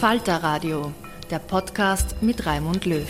Falter Radio, der Podcast mit Raimund Löw.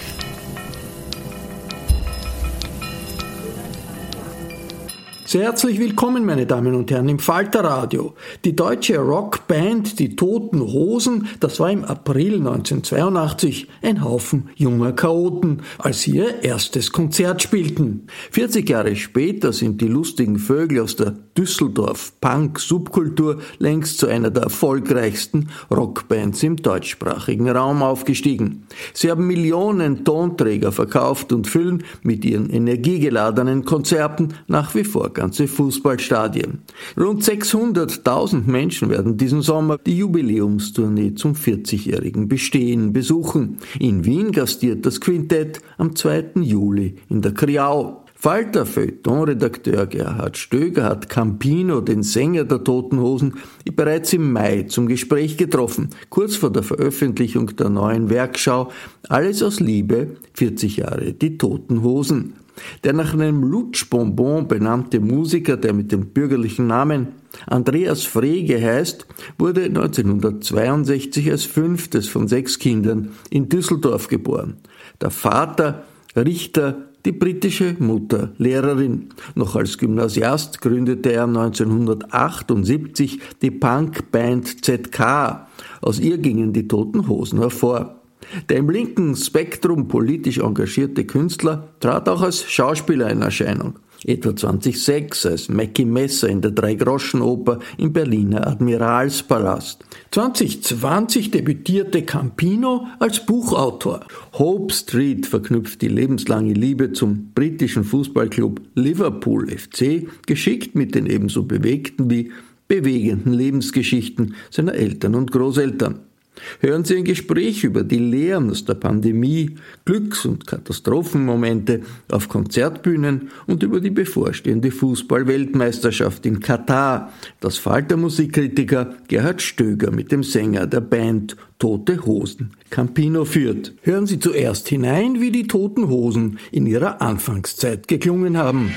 Sehr herzlich willkommen, meine Damen und Herren, im Falterradio. Die deutsche Rockband Die Toten Hosen, das war im April 1982 ein Haufen junger Chaoten, als sie ihr erstes Konzert spielten. 40 Jahre später sind die lustigen Vögel aus der Düsseldorf-Punk-Subkultur längst zu einer der erfolgreichsten Rockbands im deutschsprachigen Raum aufgestiegen. Sie haben Millionen Tonträger verkauft und füllen mit ihren energiegeladenen Konzerten nach wie vor ganze Fußballstadien. Rund 600.000 Menschen werden diesen Sommer die Jubiläumstournee zum 40-jährigen Bestehen besuchen. In Wien gastiert das Quintett am 2. Juli in der Kriau. Falter Feuilleton-Redakteur Gerhard Stöger hat Campino, den Sänger der Toten Hosen, bereits im Mai zum Gespräch getroffen, kurz vor der Veröffentlichung der neuen Werkschau Alles aus Liebe, 40 Jahre die Toten Hosen. Der nach einem Lutschbonbon benannte Musiker, der mit dem bürgerlichen Namen Andreas Frege heißt, wurde 1962 als fünftes von sechs Kindern in Düsseldorf geboren. Der Vater Richter, die britische Mutter Lehrerin. Noch als Gymnasiast gründete er 1978 die Punkband ZK. Aus ihr gingen die Toten Hosen hervor. Der im linken Spektrum politisch engagierte Künstler trat auch als Schauspieler in Erscheinung. Etwa 2006 als Mackie Messer in der Dreigroschenoper im Berliner Admiralspalast. 2020 debütierte Campino als Buchautor. Hope Street verknüpft die lebenslange Liebe zum britischen Fußballclub Liverpool FC geschickt mit den ebenso bewegten wie bewegenden Lebensgeschichten seiner Eltern und Großeltern. Hören Sie ein Gespräch über die Lehren aus der Pandemie, Glücks- und Katastrophenmomente auf Konzertbühnen und über die bevorstehende Fußball-Weltmeisterschaft in Katar, das Falter Musikkritiker Gerhard Stöger mit dem Sänger der Band Tote Hosen Campino führt. Hören Sie zuerst hinein, wie die Toten Hosen in ihrer Anfangszeit geklungen haben.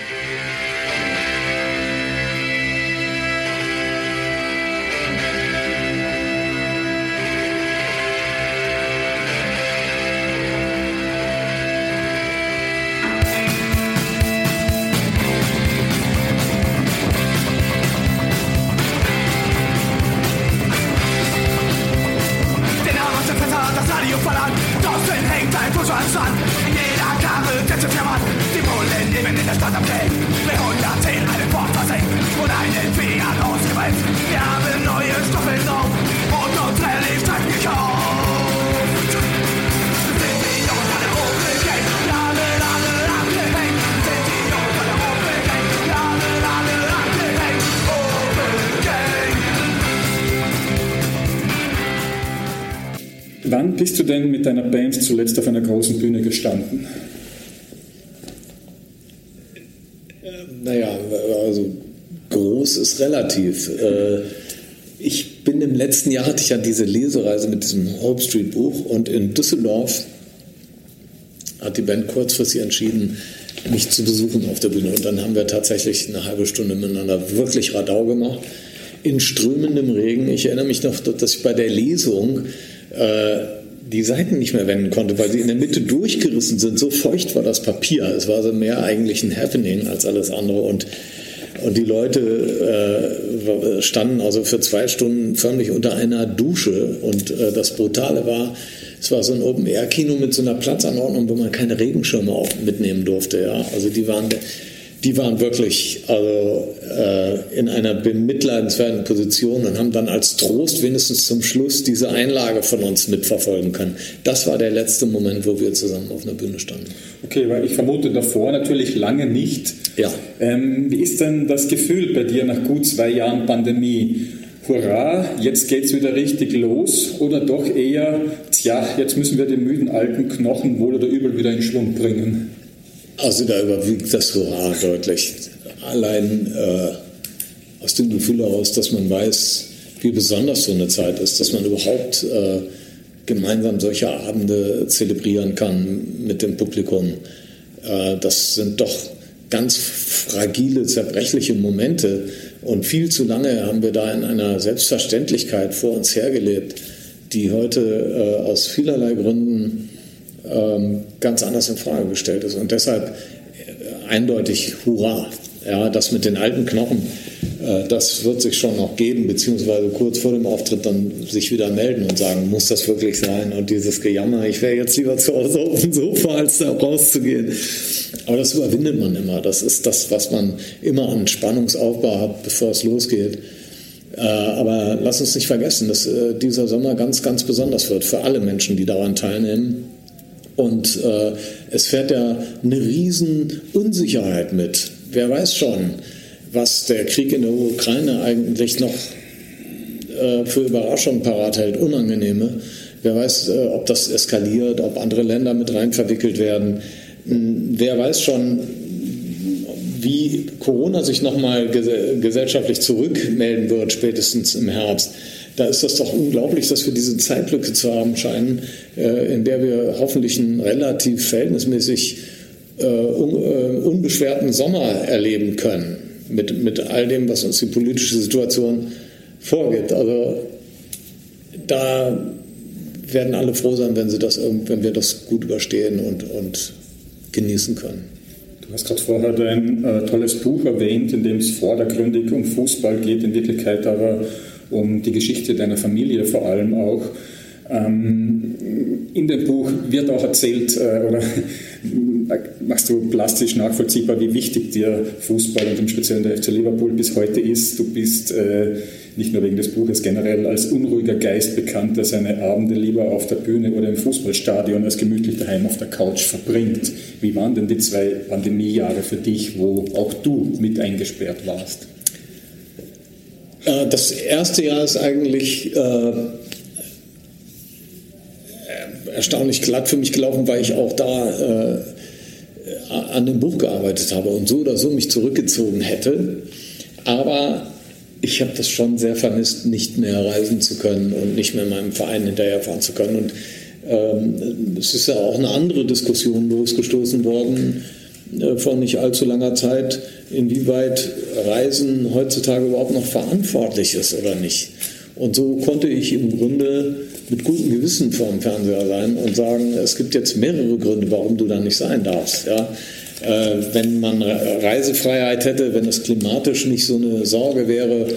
Bist du denn mit deiner Band zuletzt auf einer großen Bühne gestanden? Naja, also groß ist relativ. Äh, ich bin im letzten Jahr, hatte ich ja diese Lesereise mit diesem Hope Street Buch und in Düsseldorf hat die Band kurzfristig entschieden, mich zu besuchen auf der Bühne. Und dann haben wir tatsächlich eine halbe Stunde miteinander wirklich Radau gemacht. In strömendem Regen. Ich erinnere mich noch, dass ich bei der Lesung äh, die Seiten nicht mehr wenden konnte, weil sie in der Mitte durchgerissen sind. So feucht war das Papier. Es war so mehr eigentlich ein Happening als alles andere. Und und die Leute äh, standen also für zwei Stunden förmlich unter einer Dusche. Und äh, das Brutale war, es war so ein Open-Air-Kino mit so einer Platzanordnung, wo man keine Regenschirme auch mitnehmen durfte. Ja? Also die waren, die waren wirklich also, äh, in einer bemitleidenswerten Position und haben dann als Trost wenigstens zum Schluss diese Einlage von uns mitverfolgen können. Das war der letzte Moment, wo wir zusammen auf einer Bühne standen. Okay, weil ich vermute davor natürlich lange nicht. Ja. Ähm, wie ist denn das Gefühl bei dir nach gut zwei Jahren Pandemie? hurra, jetzt geht es wieder richtig los oder doch eher, tja, jetzt müssen wir den müden alten Knochen wohl oder übel wieder in Schwung bringen? Also da überwiegt das Hurra deutlich. Allein äh, aus dem Gefühl heraus, dass man weiß, wie besonders so eine Zeit ist, dass man überhaupt äh, gemeinsam solche Abende zelebrieren kann mit dem Publikum. Äh, das sind doch ganz fragile, zerbrechliche Momente, und viel zu lange haben wir da in einer Selbstverständlichkeit vor uns hergelebt, die heute äh, aus vielerlei Gründen ganz anders in Frage gestellt ist. Und deshalb äh, eindeutig Hurra. Ja, das mit den alten Knochen, äh, das wird sich schon noch geben, beziehungsweise kurz vor dem Auftritt dann sich wieder melden und sagen, muss das wirklich sein? Und dieses Gejammer, ich wäre jetzt lieber zu Hause auf dem Sofa, als da rauszugehen. Aber das überwindet man immer. Das ist das, was man immer an Spannungsaufbau hat, bevor es losgeht. Äh, aber lass uns nicht vergessen, dass dieser Sommer ganz, ganz besonders wird für alle Menschen, die daran teilnehmen. Und äh, es fährt ja eine riesen Unsicherheit mit. Wer weiß schon, was der Krieg in der Ukraine eigentlich noch für Überraschungen parat hält, unangenehme. Wer weiß, ob das eskaliert, ob andere Länder mit rein verwickelt werden. Wer weiß schon, wie Corona sich nochmal gesellschaftlich zurückmelden wird, spätestens im Herbst. Da ist das doch unglaublich, dass wir diese Zeitlücke zu haben scheinen, äh, in der wir hoffentlich einen relativ verhältnismäßig äh, äh, unbeschwerten Sommer erleben können, mit, mit all dem, was uns die politische Situation vorgibt. Also da werden alle froh sein, wenn, sie das, wenn wir das gut überstehen und, und genießen können. Du hast gerade vorher dein äh, tolles Buch erwähnt, in dem es vordergründig um Fußball geht, in Wirklichkeit aber um die Geschichte deiner Familie vor allem auch. Ähm, in dem Buch wird auch erzählt, äh, oder machst du plastisch nachvollziehbar, wie wichtig dir Fußball und im Speziellen der FC Liverpool bis heute ist. Du bist äh, nicht nur wegen des Buches generell als unruhiger Geist bekannt, der seine Abende lieber auf der Bühne oder im Fußballstadion als gemütlich daheim auf der Couch verbringt. Wie waren denn die zwei Pandemiejahre für dich, wo auch du mit eingesperrt warst? Äh, das erste Jahr ist eigentlich äh, erstaunlich glatt für mich gelaufen, weil ich auch da äh, an dem Buch gearbeitet habe und so oder so mich zurückgezogen hätte. Aber ich habe das schon sehr vermisst, nicht mehr reisen zu können und nicht mehr meinem Verein hinterherfahren zu können. Und ähm, es ist ja auch eine andere Diskussion losgestoßen worden äh, vor nicht allzu langer Zeit, inwieweit Reisen heutzutage überhaupt noch verantwortlich ist oder nicht. Und so konnte ich im Grunde mit gutem Gewissen vor dem Fernseher sein und sagen, es gibt jetzt mehrere Gründe, warum du da nicht sein darfst. Ja? Äh, wenn man Reisefreiheit hätte, wenn es klimatisch nicht so eine Sorge wäre,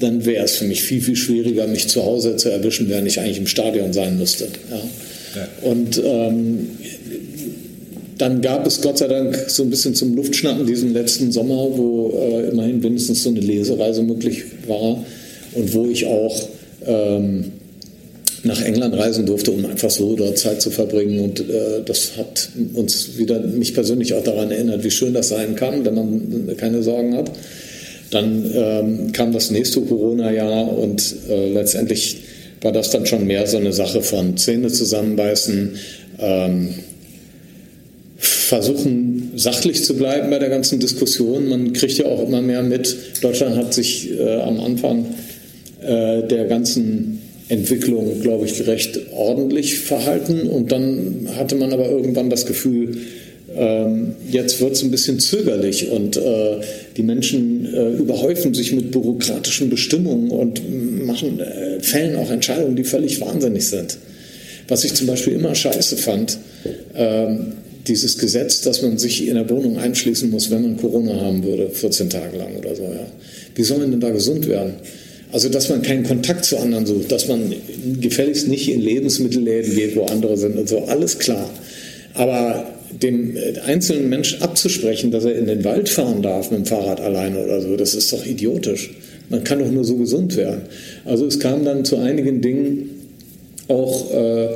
dann wäre es für mich viel, viel schwieriger, mich zu Hause zu erwischen, während ich eigentlich im Stadion sein müsste. Ja? Ja. Und ähm, dann gab es Gott sei Dank so ein bisschen zum Luftschnappen diesen letzten Sommer, wo äh, immerhin mindestens so eine Lesereise möglich war und wo ich auch ähm, nach England reisen durfte, um einfach so dort Zeit zu verbringen. Und äh, das hat uns wieder, mich persönlich auch daran erinnert, wie schön das sein kann, wenn man keine Sorgen hat. Dann ähm, kam das nächste Corona-Jahr und äh, letztendlich war das dann schon mehr so eine Sache von Zähne zusammenbeißen, ähm, versuchen sachlich zu bleiben bei der ganzen Diskussion. Man kriegt ja auch immer mehr mit. Deutschland hat sich äh, am Anfang äh, der ganzen Entwicklung, glaube ich, recht ordentlich verhalten. Und dann hatte man aber irgendwann das Gefühl, ähm, jetzt wird es ein bisschen zögerlich und äh, die Menschen äh, überhäufen sich mit bürokratischen Bestimmungen und machen, äh, fällen auch Entscheidungen, die völlig wahnsinnig sind. Was ich zum Beispiel immer scheiße fand, ähm, dieses Gesetz, dass man sich in der Wohnung einschließen muss, wenn man Corona haben würde, 14 Tage lang oder so. Ja. Wie soll man denn da gesund werden? Also, dass man keinen Kontakt zu anderen sucht, dass man gefälligst nicht in Lebensmittelläden geht, wo andere sind und so, alles klar. Aber dem einzelnen Menschen abzusprechen, dass er in den Wald fahren darf mit dem Fahrrad alleine oder so, das ist doch idiotisch. Man kann doch nur so gesund werden. Also es kam dann zu einigen Dingen auch äh,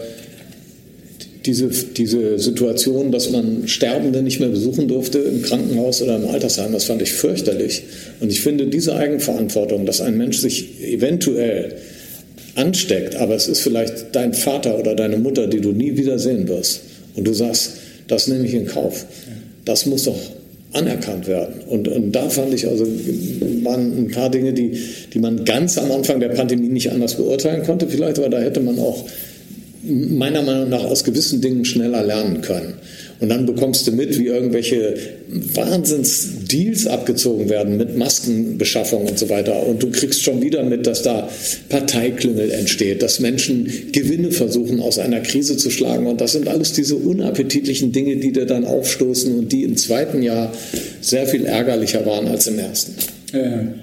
diese, diese Situation, dass man Sterbende nicht mehr besuchen durfte im Krankenhaus oder im Altersheim, das fand ich fürchterlich. Und ich finde diese Eigenverantwortung, dass ein Mensch sich eventuell ansteckt, aber es ist vielleicht dein Vater oder deine Mutter, die du nie wieder sehen wirst. Und du sagst, das nehme ich in Kauf. Das muss doch anerkannt werden. Und, und da fand ich also, waren ein paar Dinge, die, die man ganz am Anfang der Pandemie nicht anders beurteilen konnte, vielleicht, aber da hätte man auch meiner Meinung nach aus gewissen Dingen schneller lernen können. Und dann bekommst du mit, wie irgendwelche Wahnsinnsdeals abgezogen werden mit Maskenbeschaffung und so weiter. Und du kriegst schon wieder mit, dass da Parteiklüngel entsteht, dass Menschen Gewinne versuchen, aus einer Krise zu schlagen. Und das sind alles diese unappetitlichen Dinge, die dir dann aufstoßen und die im zweiten Jahr sehr viel ärgerlicher waren als im ersten. Ja.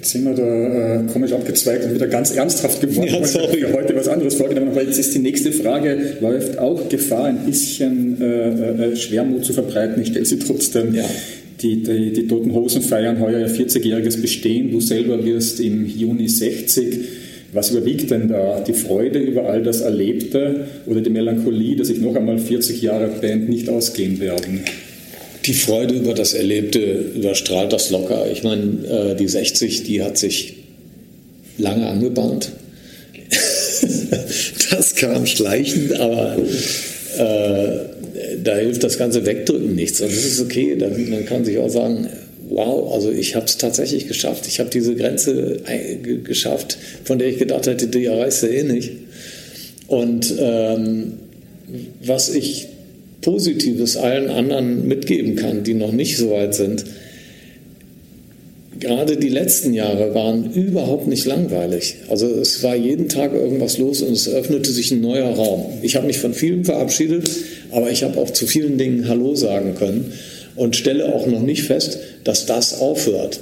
Jetzt sind wir da äh, komisch abgezweigt und wieder ganz ernsthaft geworden. Ja, sorry. Ich heute was anderes vorgenommen, aber jetzt ist die nächste Frage, läuft auch Gefahr, ein bisschen äh, äh, Schwermut zu verbreiten. Ich stelle sie trotzdem. Ja. Die, die, die Toten Hosen feiern heuer 40-jähriges Bestehen. Du selber wirst im Juni 60. Was überwiegt denn da? Die Freude über all das Erlebte oder die Melancholie, dass sich noch einmal 40 Jahre Band nicht ausgehen werden? Die Freude über das Erlebte überstrahlt das locker. Ich meine, äh, die 60, die hat sich lange angebahnt. das kam schleichend, aber äh, da hilft das ganze Wegdrücken nichts. Und das ist okay. Dann, man kann sich auch sagen, wow, also ich habe es tatsächlich geschafft. Ich habe diese Grenze geschafft, von der ich gedacht hätte, die erreichst du eh nicht. Und ähm, was ich Positives allen anderen mitgeben kann, die noch nicht so weit sind. Gerade die letzten Jahre waren überhaupt nicht langweilig. Also es war jeden Tag irgendwas los und es öffnete sich ein neuer Raum. Ich habe mich von vielen verabschiedet, aber ich habe auch zu vielen Dingen Hallo sagen können und stelle auch noch nicht fest, dass das aufhört.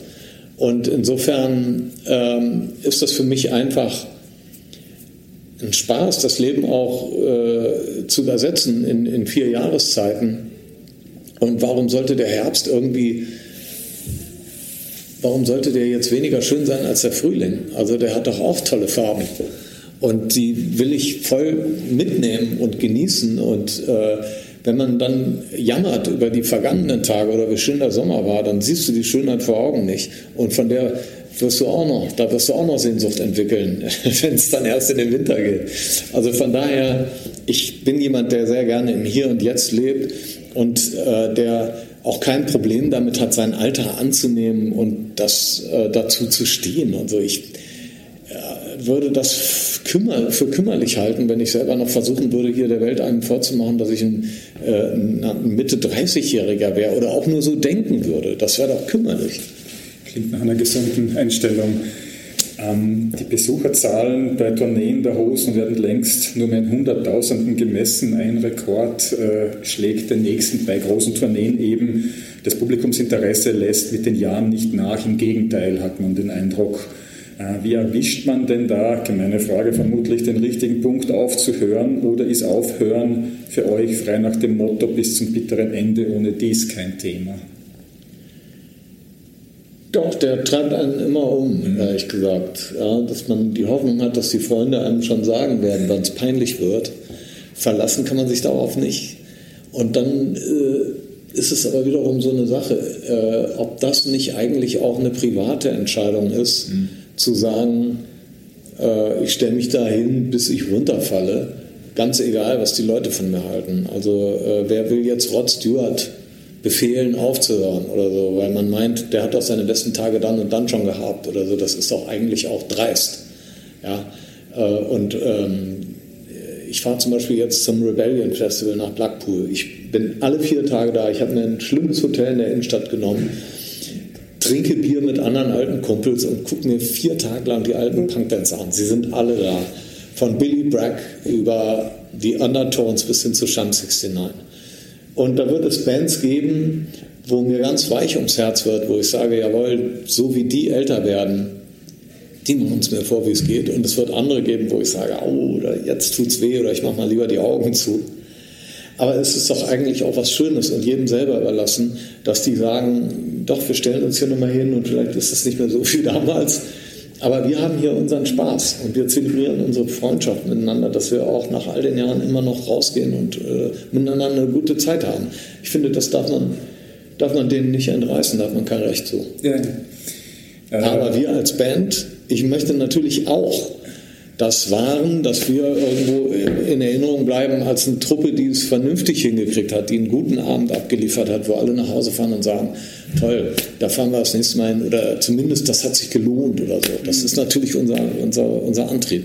Und insofern ähm, ist das für mich einfach ein Spaß, das Leben auch äh, zu übersetzen in, in vier Jahreszeiten. Und warum sollte der Herbst irgendwie, warum sollte der jetzt weniger schön sein als der Frühling? Also der hat doch auch tolle Farben. Und die will ich voll mitnehmen und genießen. Und äh, wenn man dann jammert über die vergangenen Tage oder wie schön der Sommer war, dann siehst du die Schönheit vor Augen nicht. Und von der wirst du auch noch, da wirst du auch noch Sehnsucht entwickeln, wenn es dann erst in den Winter geht. Also von daher, ich bin jemand, der sehr gerne im Hier und Jetzt lebt und äh, der auch kein Problem damit hat, sein Alter anzunehmen und das äh, dazu zu stehen. Also ich äh, würde das kümmer, für kümmerlich halten, wenn ich selber noch versuchen würde, hier der Welt einen vorzumachen, dass ich ein, äh, ein Mitte 30-Jähriger wäre oder auch nur so denken würde. Das wäre doch kümmerlich. Klingt nach einer gesunden Einstellung. Ähm, die Besucherzahlen bei Tourneen der Hosen werden längst nur mehr in Hunderttausenden gemessen. Ein Rekord äh, schlägt den nächsten bei großen Tourneen eben. Das Publikumsinteresse lässt mit den Jahren nicht nach. Im Gegenteil hat man den Eindruck. Äh, wie erwischt man denn da, gemeine Frage vermutlich, den richtigen Punkt aufzuhören oder ist Aufhören für euch frei nach dem Motto bis zum bitteren Ende ohne dies kein Thema? Doch, der treibt einen immer um, mhm. ehrlich gesagt. Ja, dass man die Hoffnung hat, dass die Freunde einem schon sagen werden, wann es peinlich wird. Verlassen kann man sich darauf nicht. Und dann äh, ist es aber wiederum so eine Sache, äh, ob das nicht eigentlich auch eine private Entscheidung ist, mhm. zu sagen, äh, ich stelle mich da hin, bis ich runterfalle. Ganz egal, was die Leute von mir halten. Also äh, wer will jetzt Rod Stewart befehlen, aufzuhören oder so, weil man meint, der hat doch seine besten Tage dann und dann schon gehabt oder so. Das ist doch eigentlich auch dreist. Ja? Äh, und ähm, ich fahre zum Beispiel jetzt zum Rebellion Festival nach Blackpool. Ich bin alle vier Tage da. Ich habe mir ein schlimmes Hotel in der Innenstadt genommen, trinke Bier mit anderen alten Kumpels und gucke mir vier Tage lang die alten Punkbands an. Sie sind alle da. Von Billy Bragg über die Undertones bis hin zu Sham 69. Und da wird es Bands geben, wo mir ganz weich ums Herz wird, wo ich sage, jawohl, so wie die älter werden, die machen uns mir vor, wie es geht. Und es wird andere geben, wo ich sage, oh, oder jetzt tut's weh oder ich mache mal lieber die Augen zu. Aber es ist doch eigentlich auch was Schönes und jedem selber überlassen, dass die sagen, doch, wir stellen uns hier nochmal hin und vielleicht ist es nicht mehr so wie damals. Aber wir haben hier unseren Spaß und wir zelebrieren unsere Freundschaft miteinander, dass wir auch nach all den Jahren immer noch rausgehen und äh, miteinander eine gute Zeit haben. Ich finde, das darf man, darf man denen nicht entreißen, da hat man kein Recht zu. Ja. Aber wir als Band ich möchte natürlich auch das wahren, dass wir irgendwo in Erinnerung bleiben als eine Truppe, die es vernünftig hingekriegt hat, die einen guten Abend abgeliefert hat, wo alle nach Hause fahren und sagen, toll, da fahren wir das nächste Mal hin oder zumindest das hat sich gelohnt oder so. Das ist natürlich unser, unser, unser Antrieb.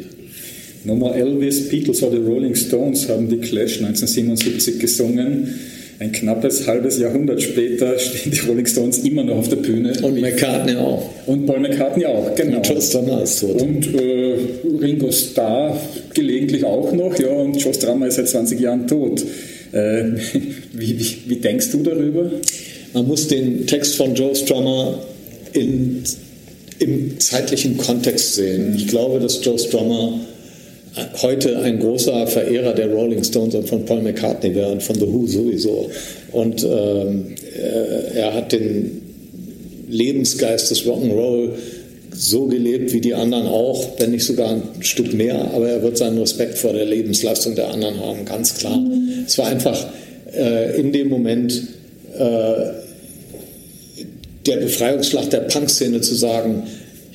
Nummer Elvis, Beatles oder Rolling Stones haben die Clash 1977 gesungen. Ein knappes halbes Jahrhundert später stehen die Rolling Stones immer noch auf der Bühne. Und McCartney auch. Und Paul McCartney auch, genau. Und Joe Strummer ist tot. Und äh, Ringo Starr gelegentlich auch noch, ja, und Joe Strummer ist seit 20 Jahren tot. Äh, wie, wie, wie denkst du darüber? Man muss den Text von Joe Strummer in, im zeitlichen Kontext sehen. Ich glaube, dass Joe Strummer heute ein großer Verehrer der Rolling Stones und von Paul McCartney wäre und von The Who sowieso. Und ähm, er hat den Lebensgeist des Rock'n'Roll so gelebt wie die anderen auch, wenn nicht sogar ein Stück mehr, aber er wird seinen Respekt vor der Lebensleistung der anderen haben, ganz klar. Mhm. Es war einfach äh, in dem Moment äh, der Befreiungsschlag der Punkszene zu sagen,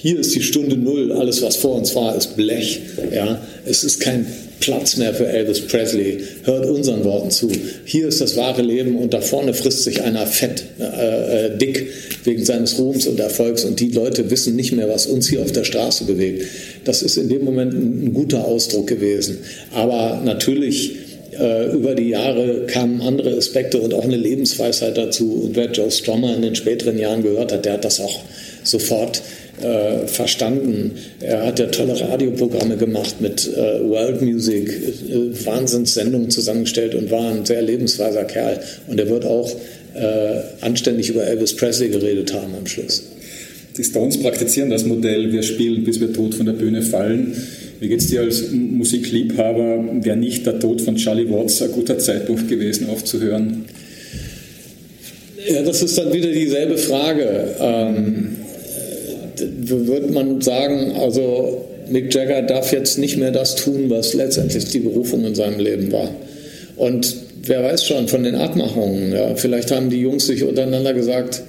hier ist die Stunde Null, alles was vor uns war, ist Blech. Ja? Es ist kein Platz mehr für Elvis Presley. Hört unseren Worten zu. Hier ist das wahre Leben und da vorne frisst sich einer fett, äh, äh, dick wegen seines Ruhms und Erfolgs und die Leute wissen nicht mehr, was uns hier auf der Straße bewegt. Das ist in dem Moment ein, guter Ausdruck gewesen. Aber natürlich äh, über die Jahre kamen andere Aspekte und auch eine Lebensweisheit dazu. Und wer Joe Strummer in den späteren Jahren gehört hat, der hat das auch sofort äh, verstanden. Er hat ja tolle Radioprogramme gemacht mit äh, World Music, äh, Wahnsinnssendungen zusammengestellt und war ein sehr lebensweiser Kerl. Und er wird auch äh, anständig über Elvis Presley geredet haben am Schluss. Die Stones praktizieren das Modell, wir spielen, bis wir tot von der Bühne fallen. Wie geht es dir als Musikliebhaber? Wäre nicht der Tod von Charlie Watts ein guter Zeitpunkt gewesen, aufzuhören? Ja, das ist dann wieder dieselbe Frage. Ähm, würde man sagen, also Mick Jagger darf jetzt nicht mehr das tun, was letztendlich die Berufung in seinem Leben war. Und wer weiß schon von den Abmachungen, ja, vielleicht haben die Jungs sich untereinander gesagt,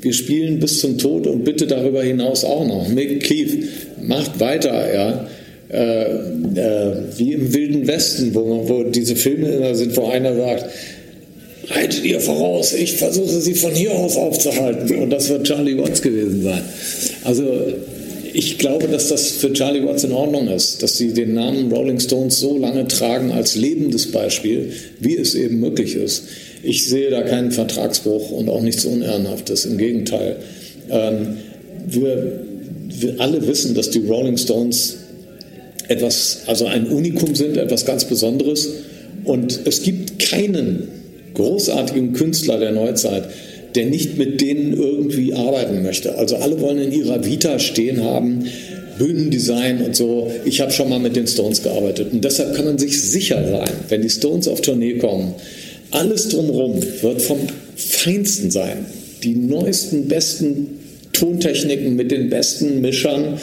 wir spielen bis zum Tod und bitte darüber hinaus auch noch. Mick Keith macht weiter, ja. Äh, äh, wie im Wilden Westen, wo, wo diese Filme immer sind, wo einer sagt, reitet ihr voraus, ich versuche sie von hier aus aufzuhalten. Und das wird Charlie Watts gewesen sein. Also ich glaube, dass das für Charlie Watts in Ordnung ist, dass sie den Namen Rolling Stones so lange tragen als lebendes Beispiel, wie es eben möglich ist. Ich sehe da keinen Vertragsbruch und auch nichts Unehrenhaftes. Im Gegenteil. Ähm, wir, wir alle wissen, dass die Rolling Stones etwas, also ein Unikum sind, etwas ganz Besonderes. Und es gibt keinen großartigen Künstler der Neuzeit, der nicht mit denen irgendwie arbeiten möchte. Also alle wollen in ihrer Vita stehen haben, Bühnendesign und so. Ich habe schon mal mit den Stones gearbeitet und deshalb kann man sich sicher sein, wenn die Stones auf Tournee kommen, alles drumherum wird vom Feinsten sein. Die neuesten, besten Tontechniken mit den besten Mischern,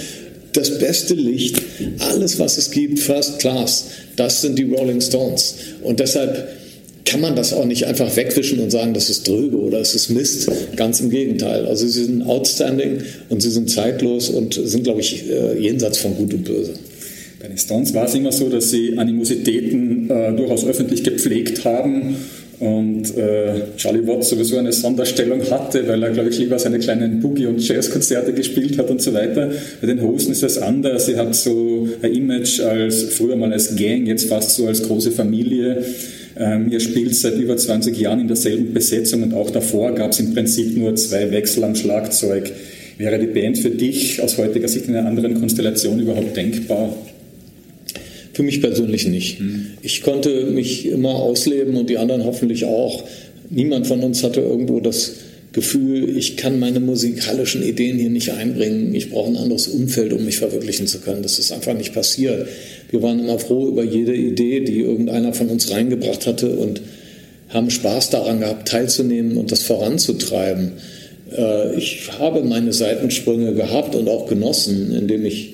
das beste Licht, alles was es gibt, First Class, das sind die Rolling Stones. Und deshalb kann man das auch nicht einfach wegwischen und sagen, das ist dröge oder es ist Mist. Ganz im Gegenteil. Also sie sind outstanding und sie sind zeitlos und sind, glaube ich, äh, jenseits von Gut und Böse. Bei den Stones war es immer so, dass sie Animositäten äh, durchaus öffentlich gepflegt haben und äh, Charlie Watts sowieso eine Sonderstellung hatte, weil er, glaube ich, lieber seine kleinen Boogie- und Jazzkonzerte gespielt hat und so weiter. Bei den Hosen ist das anders. Sie hat so ein Image als früher mal als Gang, jetzt fast so als große Familie. Ähm, ihr spielt seit über 20 Jahren in derselben Besetzung und auch davor gab es im Prinzip nur zwei Wechsel am Schlagzeug. Wäre die Band für dich aus heutiger Sicht in einer anderen Konstellation überhaupt denkbar? Für mich persönlich nicht. Mhm. Ich konnte mich immer ausleben und die anderen hoffentlich auch. Niemand von uns hatte irgendwo das Gefühl, ich kann meine musikalischen Ideen hier nicht einbringen. Ich brauche ein anderes Umfeld, um mich verwirklichen zu können. Das ist einfach nicht passiert. Wir waren immer froh über jede Idee, die irgendeiner von uns reingebracht hatte und haben Spaß daran gehabt, teilzunehmen und das voranzutreiben. Äh, ich habe meine Seitensprünge gehabt und auch genossen, indem ich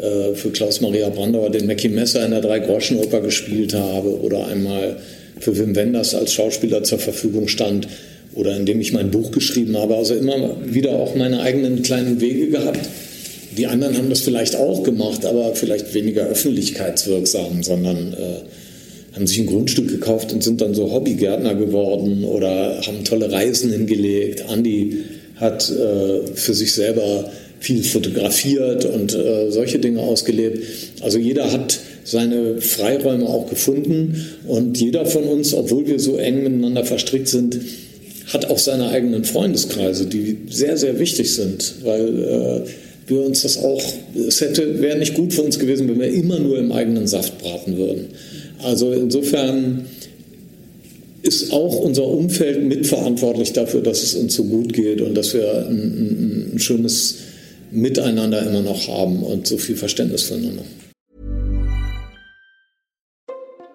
äh, für Klaus-Maria Brandauer den Mackie Messer in der Drei-Groschen-Oper gespielt habe oder einmal für Wim Wenders als Schauspieler zur Verfügung stand oder indem ich mein Buch geschrieben habe. Also immer wieder auch meine eigenen kleinen Wege gehabt. Die anderen haben das vielleicht auch gemacht, aber vielleicht weniger öffentlichkeitswirksam, sondern äh, haben sich ein Grundstück gekauft und sind dann so Hobbygärtner geworden oder haben tolle Reisen hingelegt. Andi hat äh, für sich selber viel fotografiert und äh, solche Dinge ausgelebt. Also jeder hat seine Freiräume auch gefunden und jeder von uns, obwohl wir so eng miteinander verstrickt sind, hat auch seine eigenen Freundeskreise, die sehr, sehr wichtig sind, weil äh, wir uns das auch, es hätte, wäre nicht gut für uns gewesen, wenn wir immer nur im eigenen Saft braten würden. Also insofern ist auch unser Umfeld mitverantwortlich dafür, dass es uns so gut geht und dass wir ein, ein, ein schönes Miteinander immer noch haben und so viel Verständnis füreinander.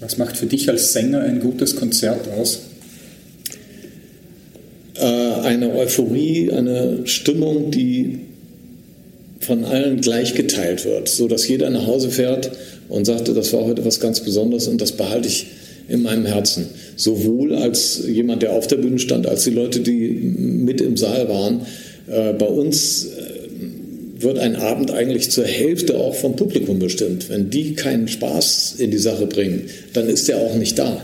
Was macht für dich als Sänger ein gutes Konzert aus? Äh, eine Euphorie, eine Stimmung, die von allen gleich geteilt wird, so dass jeder nach Hause fährt und sagte, das war heute was ganz Besonderes und das behalte ich in meinem Herzen. Sowohl als jemand, der auf der Bühne stand, als die Leute, die mit im Saal waren. Äh, bei uns wird ein Abend eigentlich zur Hälfte auch vom Publikum bestimmt. Wenn die keinen Spaß in die Sache bringen, dann ist der auch nicht da.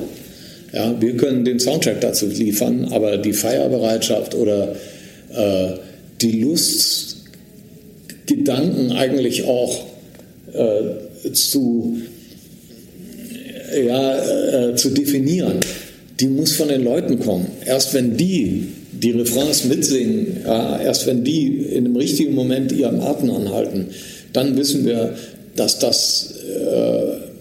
Ja, wir können den Soundtrack dazu liefern, aber die Feierbereitschaft oder äh, die Lust, Gedanken eigentlich auch äh, zu, ja, äh, zu definieren, die muss von den Leuten kommen. Erst wenn die die Refrains mitsingen, erst wenn die in dem richtigen Moment ihren Atem anhalten, dann wissen wir, dass das äh,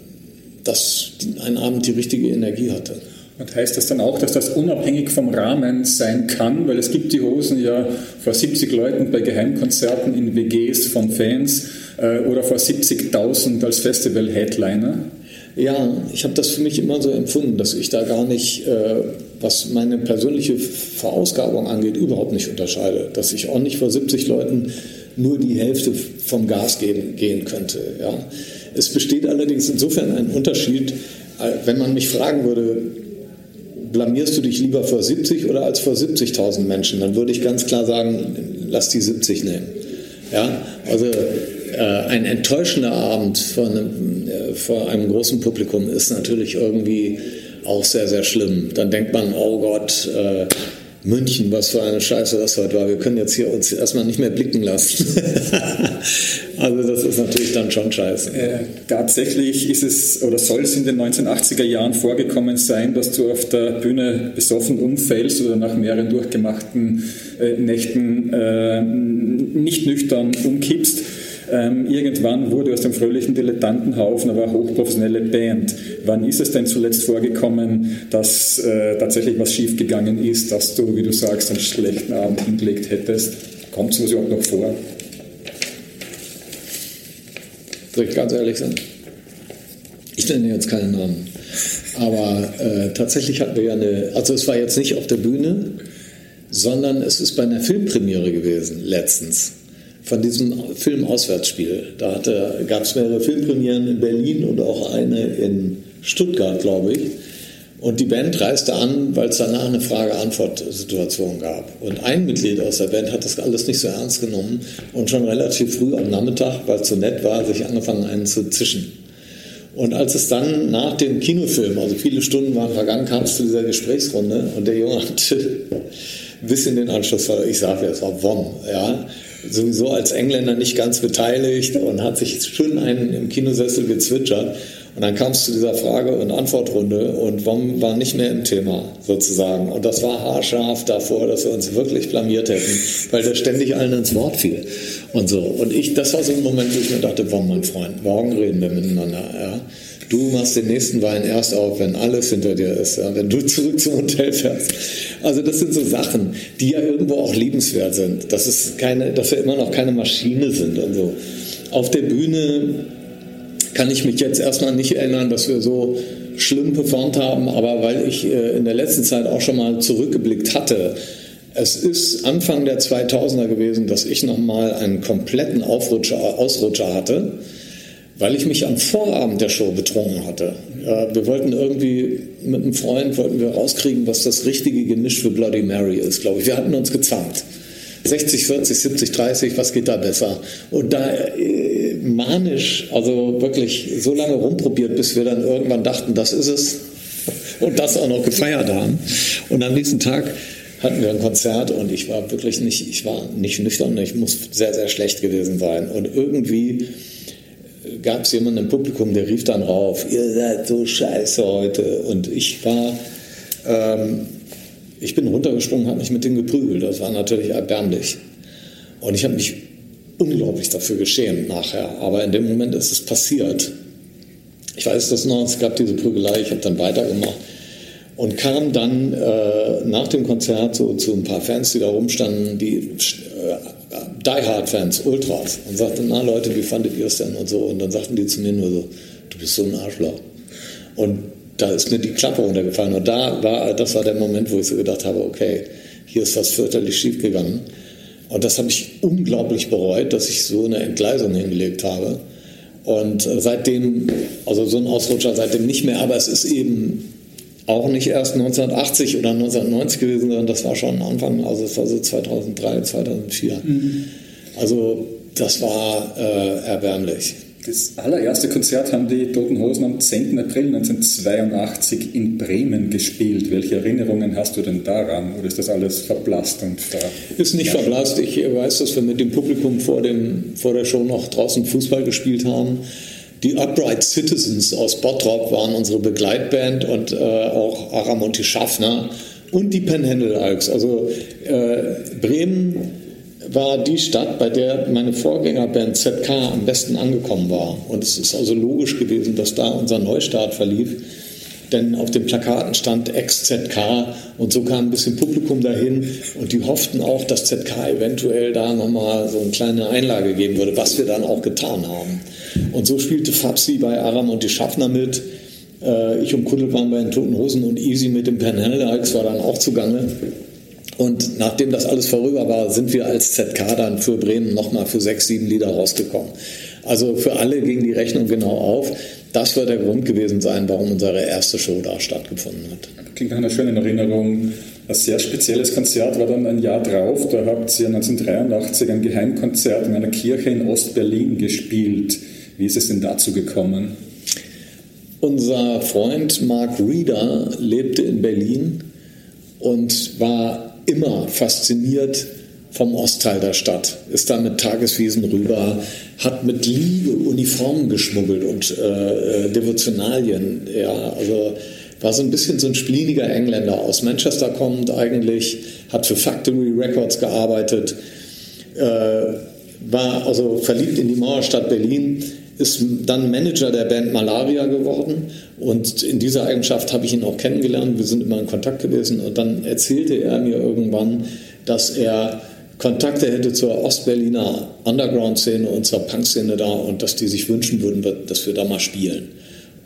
dass ein Abend die richtige Energie hatte. Und heißt das dann auch, dass das unabhängig vom Rahmen sein kann? Weil es gibt die Hosen ja vor 70 Leuten bei Geheimkonzerten in WGs von Fans äh, oder vor 70.000 als Festival-Headliner. Ja, ich habe das für mich immer so empfunden, dass ich da gar nicht, äh, was meine persönliche Verausgabung angeht, überhaupt nicht unterscheide. Dass ich auch nicht vor 70 Leuten nur die Hälfte vom Gas gehen, gehen könnte. Ja. Es besteht allerdings insofern ein Unterschied, äh, wenn man mich fragen würde, blamierst du dich lieber vor 70 oder als vor 70.000 Menschen? Dann würde ich ganz klar sagen, lass die 70 nehmen. Ja, also ein enttäuschender Abend vor einem, äh, vor einem großen Publikum ist natürlich irgendwie auch sehr, sehr schlimm. Dann denkt man, oh Gott, äh, München, was für eine Scheiße das heute war. Wir können jetzt hier uns erstmal nicht mehr blicken lassen. also das ist natürlich dann schon scheiße. Äh, tatsächlich ist es oder soll es in den 1980er Jahren vorgekommen sein, dass du auf der Bühne besoffen umfällst oder nach mehreren durchgemachten äh, Nächten äh, nicht nüchtern umkippst. Ähm, irgendwann wurde aus dem fröhlichen Dilettantenhaufen aber eine hochprofessionelle Band. Wann ist es denn zuletzt vorgekommen, dass äh, tatsächlich was schiefgegangen ist, dass du, wie du sagst, einen schlechten Abend hingelegt hättest? Kommt sowas überhaupt noch vor? Soll ich ganz ehrlich sein? Ich nenne jetzt keinen Namen. Aber äh, tatsächlich hatten wir ja eine, also es war jetzt nicht auf der Bühne, sondern es ist bei einer Filmpremiere gewesen, letztens, von diesem Film Auswärtsspiel. Da gab es mehrere Filmpremieren in Berlin und auch eine in Stuttgart, glaube ich. Und die Band reiste an, weil es danach eine Frage-Antwort-Situation gab. Und ein Mitglied aus der Band hat das alles nicht so ernst genommen und schon relativ früh am Nachmittag, weil es so nett war, sich angefangen, einen zu zischen. Und als es dann nach dem Kinofilm, also viele Stunden waren vergangen, kam es zu dieser Gesprächsrunde und der Junge hatte ein bisschen den Anschluss, ich sage jetzt auch WOM, ja, sowieso als Engländer nicht ganz beteiligt und hat sich schön einen im Kinosessel gezwitschert. Und dann kam es zu dieser Frage- und Antwortrunde und WOM war nicht mehr im Thema sozusagen. Und das war haarscharf davor, dass wir uns wirklich blamiert hätten, weil der ständig allen ins Wort fiel und so. Und ich, das war so ein Moment, wo ich mir dachte, WOM, mein Freund, morgen reden wir miteinander. Ja? Du machst den nächsten Wein erst auf, wenn alles hinter dir ist, ja? wenn du zurück zum Hotel fährst. Also das sind so Sachen, die ja irgendwo auch liebenswert sind. Dass, es keine, dass wir immer noch keine Maschine sind und so. Auf der Bühne kann ich mich jetzt erstmal nicht erinnern, dass wir so schlimm performt haben, aber weil ich äh, in der letzten Zeit auch schon mal zurückgeblickt hatte, es ist Anfang der 2000er gewesen, dass ich nochmal einen kompletten Aufrutscher, Ausrutscher hatte, weil ich mich am Vorabend der Show betrunken hatte. Wir wollten irgendwie mit einem Freund wollten wir rauskriegen, was das richtige Gemisch für Bloody Mary ist, glaube ich. Wir hatten uns gezankt. 60, 40, 70, 30, was geht da besser? Und da äh, manisch, also wirklich so lange rumprobiert, bis wir dann irgendwann dachten, das ist es. Und das auch noch gefeiert haben. Und am nächsten Tag hatten wir ein Konzert und ich war wirklich nicht, ich war nicht nüchtern, ich muss sehr, sehr schlecht gewesen sein. Und irgendwie gab es jemanden im Publikum, der rief dann rauf, ihr seid so scheiße heute. Und ich war, ähm, ich bin runtergesprungen, habe mich mit dem geprügelt. Das war natürlich erbärmlich. Und ich habe mich unglaublich dafür geschämt nachher. Aber in dem Moment ist es passiert. Ich weiß das noch, es gab diese Prügelei, ich habe dann weitergemacht und kam dann äh, nach dem Konzert so, zu ein paar Fans, die da rumstanden, die äh, Die Hard Fans, Ultras, und sagte, na Leute, wie fandet ihr es denn und so? Und dann sagten die zu mir nur so, du bist so ein Arschloch. Und da ist mir die Klappe runtergefallen. Und da war, das war der Moment, wo ich so gedacht habe, okay, hier ist was fürchterlich schief gegangen. Und das habe ich unglaublich bereut, dass ich so eine Entgleisung hingelegt habe. Und äh, seitdem, also so ein Ausrutscher seitdem nicht mehr, aber es ist eben auch nicht erst 1980 oder 1990 gewesen, sondern das war schon Anfang, also es war so 2003, 2004. Mhm. Also das war äh, erbärmlich. Das allererste Konzert haben die Toten Hosen am 10. April 1982 in Bremen gespielt. Welche Erinnerungen hast du denn daran? Oder ist das alles verblasst und ver Ist nicht verblasst. Ich weiß, dass wir mit dem Publikum vor, dem, vor der Show noch draußen Fußball gespielt haben. Die Upright Citizens aus Bottrop waren unsere Begleitband und äh, auch Aramonti Schaffner und die Penhandle Alks. Also äh, Bremen war die Stadt, bei der meine Vorgängerband ZK am besten angekommen war. Und es ist also logisch gewesen, dass da unser Neustart verlief. Denn auf den Plakaten stand Ex-ZK und so kam ein bisschen Publikum dahin und die hofften auch, dass ZK eventuell da nochmal so eine kleine Einlage geben würde, was wir dann auch getan haben. Und so spielte Fabsi bei Aram und die Schaffner mit. Äh, ich und Kuddel waren bei den Toten Hosen und Easy mit dem Penhalides war dann auch zugange. Und nachdem das alles vorüber war, sind wir als ZK dann für Bremen nochmal für sechs, sieben Lieder rausgekommen. Also für alle ging die Rechnung genau auf. Das wird der Grund gewesen sein, warum unsere erste Show da stattgefunden hat. Klingt nach einer schönen Erinnerung. Ein sehr spezielles Konzert war dann ein Jahr drauf. Da habt ihr 1983 ein Geheimkonzert in einer Kirche in Ostberlin gespielt. Wie ist es denn dazu gekommen? Unser Freund Mark Reeder lebte in Berlin und war immer fasziniert vom Ostteil der Stadt, ist da mit Tageswiesen rüber, hat mit Liebe Uniformen geschmuggelt und äh, äh, Devotionalien. Ja, also war so ein bisschen so ein spliniger Engländer aus Manchester kommend eigentlich, hat für Factory Records gearbeitet, äh, war also verliebt in die Mauerstadt Berlin, ist dann Manager der Band Malaria geworden und in dieser Eigenschaft habe ich ihn auch kennengelernt. Wir sind immer in Kontakt gewesen und dann erzählte er mir irgendwann, dass er Kontakte hätte zur Ostberliner Underground-Szene und zur Punk-Szene da und dass die sich wünschen würden, dass wir da mal spielen.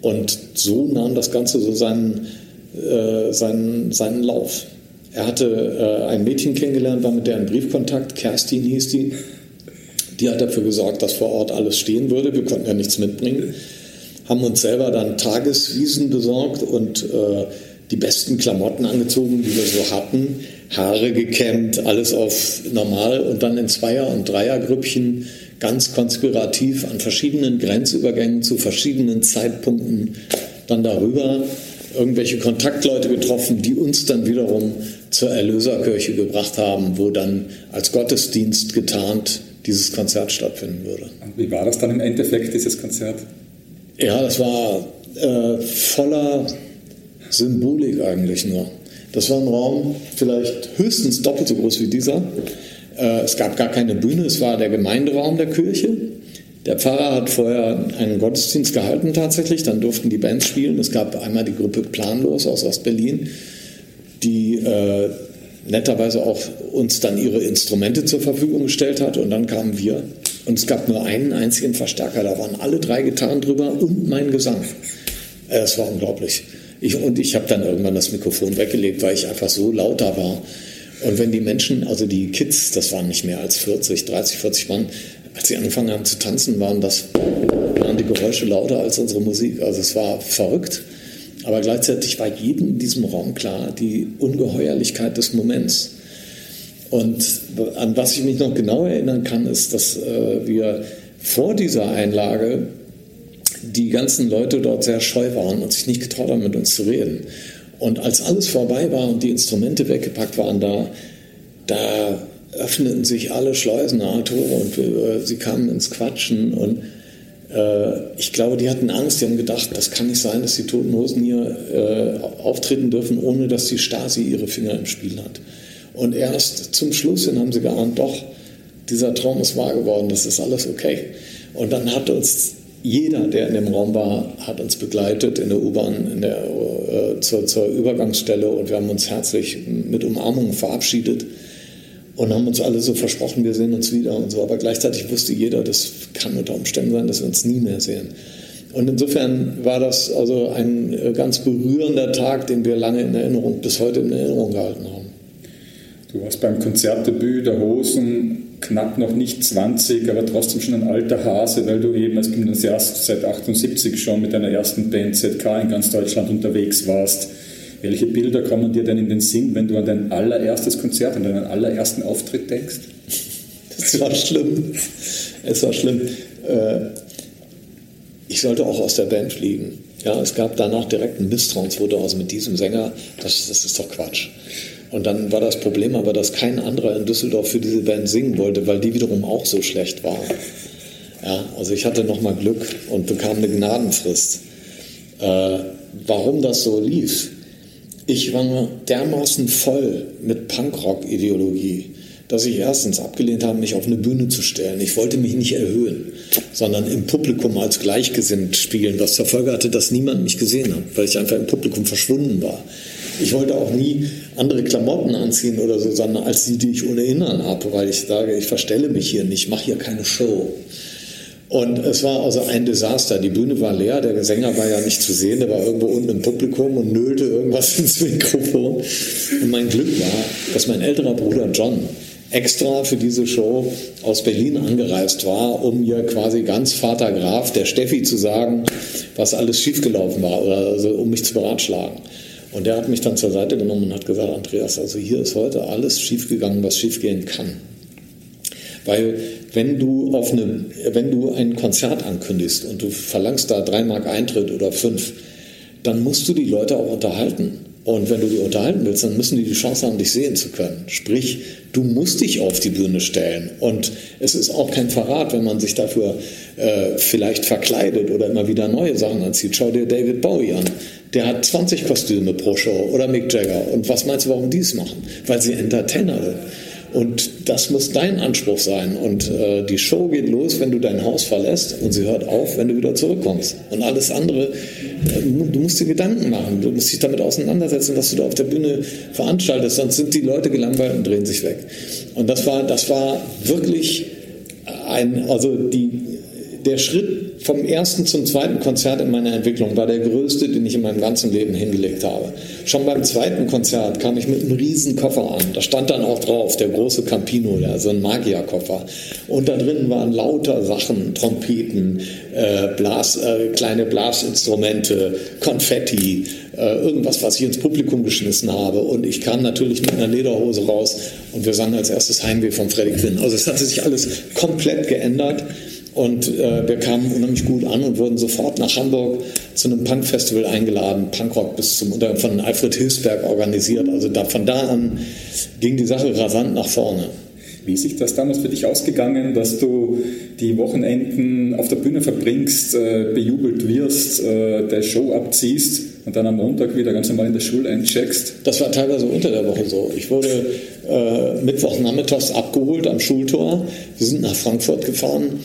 Und so nahm das Ganze so seinen, äh, seinen, seinen Lauf. Er hatte äh, ein Mädchen kennengelernt, war mit der in Briefkontakt, Kerstin hieß die. Die hat dafür gesorgt, dass vor Ort alles stehen würde. Wir konnten ja nichts mitbringen. Haben uns selber dann Tageswiesen besorgt und äh, die besten Klamotten angezogen, die wir so hatten. Haare gekämmt, alles auf normal und dann in Zweier- und Dreiergrüppchen ganz konspirativ an verschiedenen Grenzübergängen zu verschiedenen Zeitpunkten dann darüber irgendwelche Kontaktleute getroffen, die uns dann wiederum zur Erlöserkirche gebracht haben, wo dann als Gottesdienst getarnt dieses Konzert stattfinden würde. Und wie war das dann im Endeffekt, dieses Konzert? Ja, das war äh, voller Symbolik eigentlich nur. Das war ein Raum vielleicht höchstens doppelt so groß wie dieser. Äh, es gab gar keine Bühne, es war der Gemeinderaum der Kirche. Der Pfarrer hat vorher einen Gottesdienst gehalten tatsächlich, dann durften die Bands spielen. Es gab einmal die Gruppe Planlos aus Ostberlin, die äh, netterweise auch uns dann ihre Instrumente zur Verfügung gestellt hat und dann kamen wir und es gab nur einen einzigen Verstärker, da waren alle drei Gitarren drüber und mein Gesang. Äh, es war unglaublich. Ich, und ich habe dann irgendwann das Mikrofon weggelegt, weil ich einfach so lauter war. Und wenn die Menschen, also die Kids, das waren nicht mehr als 40, 30, 40 Mann, als sie angefangen haben zu tanzen, waren das waren die Geräusche lauter als unsere Musik. Also es war verrückt. Aber gleichzeitig war jedem in diesem Raum klar die Ungeheuerlichkeit des Moments. Und an was ich mich noch genau erinnern kann, ist, dass äh, wir vor dieser Einlage die ganzen Leute dort sehr scheu waren und sich nicht getraut haben, mit uns zu reden. Und als alles vorbei war und die Instrumente weggepackt waren, da, da öffneten sich alle Schleusen, Tore und äh, sie kamen ins Quatschen und ich glaube, die hatten Angst, die haben gedacht, das kann nicht sein, dass die Toten Hosen hier äh, auftreten dürfen, ohne dass die Stasi ihre Finger im Spiel hat. Und erst zum Schluss hin haben sie geahnt, doch, dieser Traum ist wahr geworden, das ist alles okay. Und dann hat uns jeder, der in dem Raum war, hat uns begleitet in der U-Bahn äh, zur, zur Übergangsstelle und wir haben uns herzlich mit Umarmung verabschiedet und haben uns alle so versprochen, wir sehen uns wieder und so. Aber gleichzeitig wusste jeder, das kann unter Umständen sein, dass wir uns nie mehr sehen. Und insofern war das also ein äh, ganz berührender Tag, den wir lange in Erinnerung, bis heute in Erinnerung gehalten haben. Du warst beim Konzertdebüt der Hosen knapp noch nicht 20, aber trotzdem schon ein alter Hase, weil du eben als Gymnasiast seit 78 schon mit deiner ersten Band ZK in ganz Deutschland unterwegs warst. Welche Bilder kommen dir denn in den Sinn, wenn du an dein allererstes Konzert, an deinen allerersten Auftritt denkst? Das war schlimm. Es war schlimm. Äh, ich sollte auch aus der Band fliegen. Ja, es gab danach direkt ein Misstrauensvoto aus mit diesem Sänger. Das, das ist doch Quatsch. Und dann war das Problem aber, dass kein anderer in Düsseldorf für diese Band singen wollte, weil die wiederum auch so schlecht war. Ja, also ich hatte nochmal Glück und bekam eine Gnadenfrist. Äh, warum das so lief? Ich war dermaßen voll mit Punkrock-Ideologie, dass ich erstens abgelehnt habe, mich auf eine Bühne zu stellen. Ich wollte mich nicht erhöhen, sondern im Publikum als gleichgesinnt spielen, was zur Folge hatte, dass niemand mich gesehen hat, weil ich einfach im Publikum verschwunden war. Ich wollte auch nie andere Klamotten anziehen oder so, sondern als die, die ich ohnehin anhabe, weil ich sage, ich verstelle mich hier nicht, ich mache hier keine Show. Und es war also ein Desaster. Die Bühne war leer, der Sänger war ja nicht zu sehen, der war irgendwo unten im Publikum und nölte irgendwas ins Mikrofon. Und mein Glück war, dass mein älterer Bruder John extra für diese Show aus Berlin angereist war, um mir quasi ganz Vater Graf der Steffi zu sagen, was alles schiefgelaufen war, oder also um mich zu beratschlagen. Und der hat mich dann zur Seite genommen und hat gesagt, Andreas, also hier ist heute alles schiefgegangen, was schiefgehen kann. Weil wenn du, auf eine, wenn du ein Konzert ankündigst und du verlangst da drei Mark Eintritt oder fünf, dann musst du die Leute auch unterhalten. Und wenn du die unterhalten willst, dann müssen die die Chance haben, dich sehen zu können. Sprich, du musst dich auf die Bühne stellen. Und es ist auch kein Verrat, wenn man sich dafür äh, vielleicht verkleidet oder immer wieder neue Sachen anzieht. Schau dir David Bowie an. Der hat 20 Kostüme pro Show oder Mick Jagger. Und was meinst du, warum die es machen? Weil sie Entertainer sind. Und das muss dein Anspruch sein. Und äh, die Show geht los, wenn du dein Haus verlässt und sie hört auf, wenn du wieder zurückkommst. Und alles andere, äh, du musst dir Gedanken machen. Du musst dich damit auseinandersetzen, was du da auf der Bühne veranstaltest. Sonst sind die Leute gelangweilt und drehen sich weg. Und das war, das war wirklich ein, also die, der Schritt vom ersten zum zweiten Konzert in meiner Entwicklung war der größte, den ich in meinem ganzen Leben hingelegt habe. Schon beim zweiten Konzert kam ich mit einem riesen Koffer an. Da stand dann auch drauf, der große Campino, so ein Magierkoffer. Und da drin waren lauter Sachen, Trompeten, äh, Blas, äh, kleine Blasinstrumente, Konfetti, äh, irgendwas, was ich ins Publikum geschmissen habe. Und ich kam natürlich mit einer Lederhose raus und wir sangen als erstes Heimweh von Freddie Quinn. Also es hatte sich alles komplett geändert. Und äh, wir kamen unheimlich gut an und wurden sofort nach Hamburg zu einem Punk-Festival eingeladen, Punkrock bis zum unter von Alfred Hilsberg organisiert. Also da, von da an ging die Sache rasant nach vorne. Wie ist sich das damals für dich ausgegangen, dass du die Wochenenden auf der Bühne verbringst, äh, bejubelt wirst, äh, der Show abziehst und dann am Montag wieder ganz normal in der Schule eincheckst? Das war teilweise unter der Woche so. Ich wurde äh, Mittwochnachmittags abgeholt am Schultor. Wir sind nach Frankfurt gefahren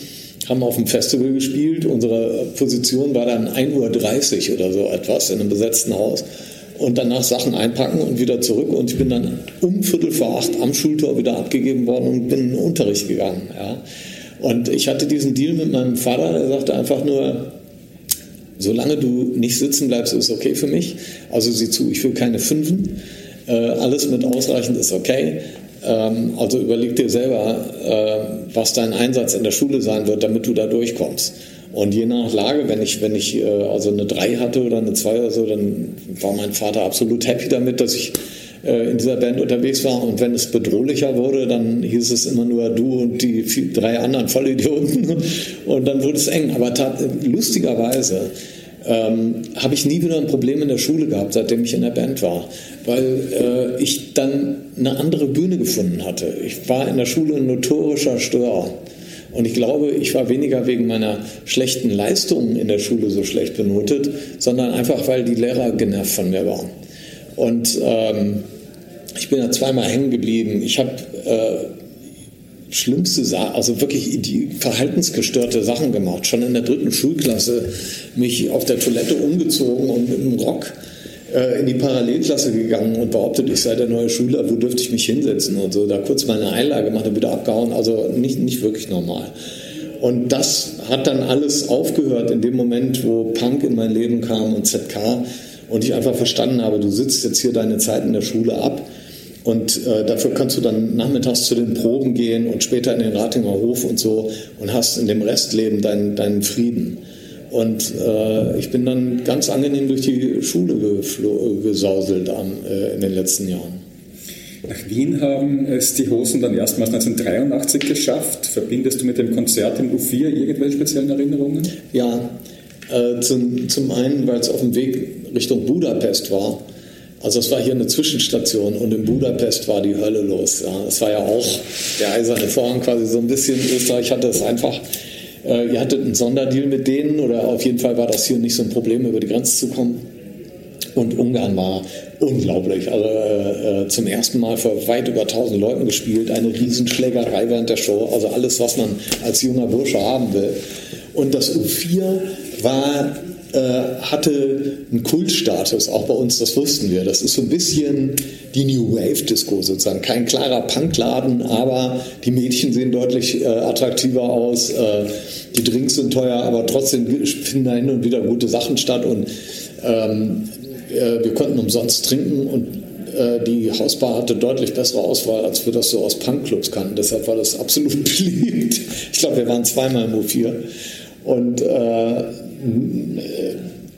haben auf dem Festival gespielt. Unsere Position war dann 1.30 Uhr oder so etwas in einem besetzten Haus. Und danach Sachen einpacken und wieder zurück. Und ich bin dann um Viertel vor acht am Schultor wieder abgegeben worden und bin in den Unterricht gegangen. Ja. Und ich hatte diesen Deal mit meinem Vater, der sagte einfach nur, solange du nicht sitzen bleibst, ist okay für mich. Also sieh zu, ich will keine Fünfen. Äh, alles mit ausreichend ist okay. Ähm, also überleg dir selber, äh, was dein Einsatz in der Schule sein wird, damit du da durchkommst. Und je nach Lage, wenn ich, wenn ich äh, also eine 3 hatte oder eine 2 oder so, dann war mein Vater absolut happy damit, dass ich äh, in dieser Band unterwegs war. Und wenn es bedrohlicher wurde, dann hieß es immer nur du und die drei anderen Vollidioten. Und dann wurde es eng. Aber lustigerweise ähm, habe ich nie wieder ein Problem in der Schule gehabt, seitdem ich in der Band war, weil äh, ich dann eine andere Bühne gefunden hatte. Ich war in der Schule ein notorischer Störer. Und ich glaube, ich war weniger wegen meiner schlechten Leistungen in der Schule so schlecht benotet, sondern einfach, weil die Lehrer genervt von mir waren. Und ähm, ich bin da zweimal hängen geblieben. Ich habe äh, schlimmste Sachen, also wirklich die verhaltensgestörte Sachen gemacht. Schon in der dritten Schulklasse mich auf der Toilette umgezogen und mit einem Rock äh, in die Parallelklasse gegangen und behauptet, ich sei der neue Schüler, wo dürfte ich mich hinsetzen und so. Da kurz meine Einlage gemacht und wieder abgehauen. Also nicht, nicht wirklich normal. Und das hat dann alles aufgehört in dem Moment, wo Punk in mein Leben kam und ZK und ich einfach verstanden habe, du sitzt jetzt hier deine Zeit in der Schule ab und äh, dafür kannst du dann nachmittags zu den Proben gehen und später in den Ratinger Hof und so und hast in dem Restleben deinen, deinen Frieden. Und äh, ich bin dann ganz angenehm durch die Schule gesauselt an, äh, in den letzten Jahren. Nach Wien haben es die Hosen dann erstmals 1983 geschafft. Verbindest du mit dem Konzert im U4 irgendwelche speziellen Erinnerungen? Ja, äh, zum, zum einen, weil es auf dem Weg Richtung Budapest war also es war hier eine Zwischenstation und in Budapest war die Hölle los. Es war ja auch der eiserne Vorhang quasi so ein bisschen. Österreich hatte es einfach. Äh, ihr hattet einen Sonderdeal mit denen oder auf jeden Fall war das hier nicht so ein Problem, über die Grenze zu kommen. Und Ungarn war unglaublich. Also äh, äh zum ersten Mal vor weit über 1000 Leuten gespielt, eine Riesenschlägerei während der Show, also alles, was man als junger Bursche haben will. Und das U4 war hatte einen Kultstatus, auch bei uns, das wussten wir. Das ist so ein bisschen die New Wave Disco sozusagen. Kein klarer Punkladen, aber die Mädchen sehen deutlich äh, attraktiver aus. Äh, die Drinks sind teuer, aber trotzdem finden da hin und wieder gute Sachen statt und ähm, äh, wir konnten umsonst trinken und äh, die Hausbar hatte deutlich bessere Auswahl, als wir das so aus Punkclubs kannten. Deshalb war das absolut beliebt. Ich glaube, wir waren zweimal im U4. Und äh,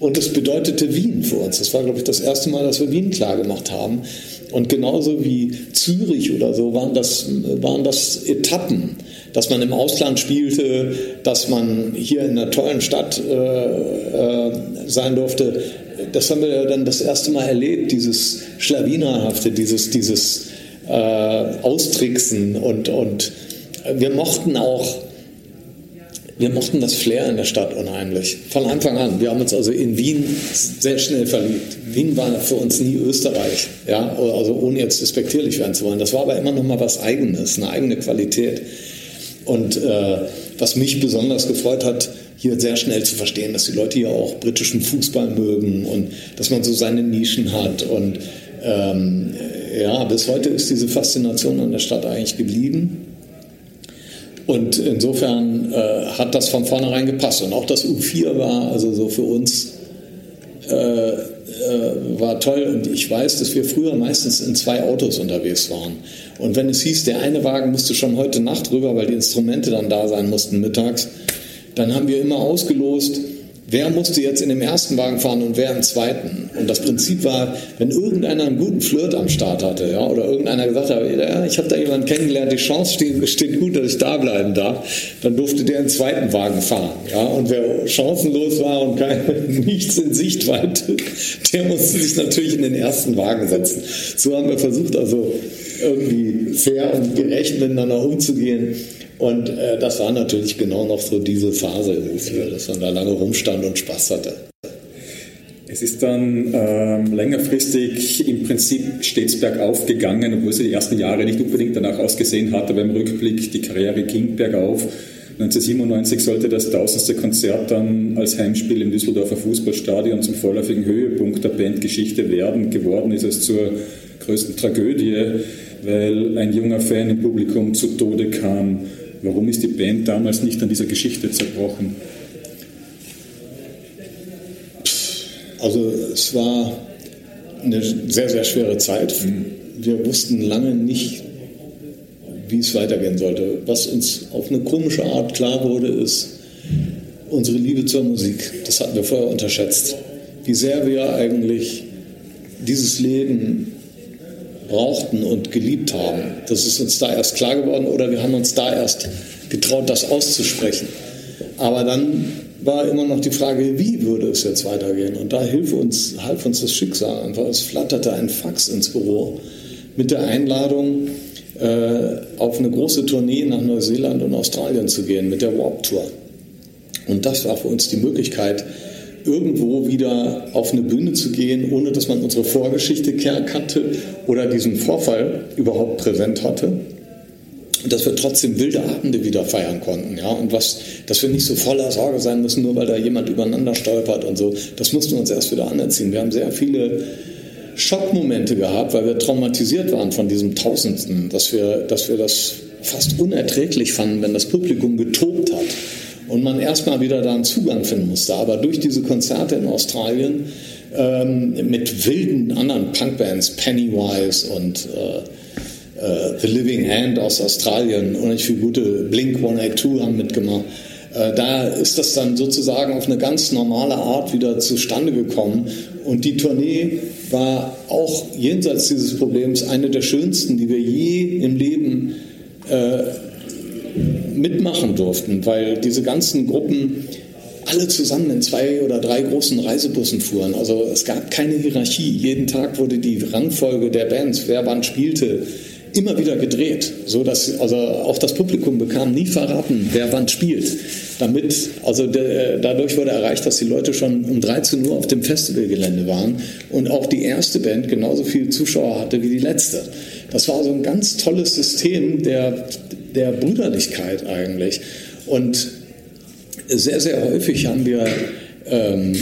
und es bedeutete Wien für uns. Das war, glaube ich, das erste Mal, dass wir Wien klar gemacht haben. Und genauso wie Zürich oder so waren das, waren das Etappen, dass man im Ausland spielte, dass man hier in einer tollen Stadt äh, äh, sein durfte. Das haben wir ja dann das erste Mal erlebt, dieses Schlawinerhafte, dieses, dieses äh, Austricksen. Und, und wir mochten auch wir mochten das Flair in der Stadt unheimlich. Von Anfang an. Wir haben uns also in Wien sehr schnell verliebt. Wien war für uns nie Österreich. Ja, also ohne jetzt despektierlich werden zu wollen. Das war aber immer noch mal was Eigenes, eine eigene Qualität. Und äh, was mich besonders gefreut hat, hier sehr schnell zu verstehen, dass die Leute hier auch britischen Fußball mögen und dass man so seine Nischen hat. Und ähm, ja, bis heute ist diese Faszination an der Stadt eigentlich geblieben. Und insofern äh, hat das von vornherein gepasst. Und auch das U4 war also so für uns äh, äh, war toll. Und ich weiß, dass wir früher meistens in zwei Autos unterwegs waren. Und wenn es hieß, der eine Wagen musste schon heute Nacht rüber, weil die Instrumente dann da sein mussten mittags, dann haben wir immer ausgelost, wer musste jetzt in dem ersten Wagen fahren und wer im zweiten. Und das Prinzip war, wenn irgendeiner einen guten Flirt am Start hatte, ja, oder irgendeiner gesagt hat, ja, ich habe da jemanden kennengelernt, die Chance steht, steht, gut, dass ich da bleiben darf, dann durfte der im zweiten Wagen fahren. Ja, und wer chancenlos war und kein, nichts in Sichtweite, der musste sich natürlich in den ersten Wagen setzen. So haben wir versucht, also irgendwie fair und gerecht miteinander umzugehen. Und äh, das war natürlich genau noch so diese Phase, dass man da lange rumstand und Spaß hatte. Es ist dann ähm, längerfristig im Prinzip stets bergauf gegangen, obwohl sie die ersten Jahre nicht unbedingt danach ausgesehen hat, aber im Rückblick die Karriere ging bergauf. 1997 sollte das tausendste Konzert dann als Heimspiel im Düsseldorfer Fußballstadion zum vorläufigen Höhepunkt der Bandgeschichte werden. Geworden ist es zur größten Tragödie, weil ein junger Fan im Publikum zu Tode kam. Warum ist die Band damals nicht an dieser Geschichte zerbrochen? Also es war eine sehr, sehr schwere Zeit. Wir wussten lange nicht, wie es weitergehen sollte. Was uns auf eine komische Art klar wurde, ist unsere Liebe zur Musik. Das hatten wir vorher unterschätzt. Wie sehr wir eigentlich dieses Leben brauchten und geliebt haben. Das ist uns da erst klar geworden oder wir haben uns da erst getraut, das auszusprechen. Aber dann war immer noch die Frage, wie würde es jetzt weitergehen? Und da half uns, half uns das Schicksal einfach. Es flatterte ein Fax ins Büro mit der Einladung, äh, auf eine große Tournee nach Neuseeland und Australien zu gehen mit der Warp Tour. Und das war für uns die Möglichkeit, irgendwo wieder auf eine Bühne zu gehen, ohne dass man unsere Vorgeschichte kannte oder diesen Vorfall überhaupt präsent hatte. Und dass wir trotzdem wilde Abende wieder feiern konnten, ja, und was, dass wir nicht so voller Sorge sein müssen, nur weil da jemand übereinander stolpert und so. Das mussten wir uns erst wieder anerziehen. Wir haben sehr viele Schockmomente gehabt, weil wir traumatisiert waren von diesem Tausendsten, dass wir, dass wir das fast unerträglich fanden, wenn das Publikum getobt und man erstmal wieder da einen Zugang finden musste. Aber durch diese Konzerte in Australien ähm, mit wilden anderen Punkbands, Pennywise und äh, äh, The Living Hand aus Australien und ich viele gute Blink 182 haben mitgemacht. Äh, da ist das dann sozusagen auf eine ganz normale Art wieder zustande gekommen. Und die Tournee war auch jenseits dieses Problems eine der schönsten, die wir je im Leben äh, mitmachen durften, weil diese ganzen Gruppen alle zusammen in zwei oder drei großen Reisebussen fuhren. Also es gab keine Hierarchie. Jeden Tag wurde die Rangfolge der Bands, wer wann spielte, immer wieder gedreht, so dass also auch das Publikum bekam nie verraten, wer wann spielt. Damit also de, dadurch wurde erreicht, dass die Leute schon um 13 Uhr auf dem Festivalgelände waren und auch die erste Band genauso viele Zuschauer hatte wie die letzte. Das war so ein ganz tolles System der der Brüderlichkeit eigentlich. Und sehr, sehr häufig haben wir ähm,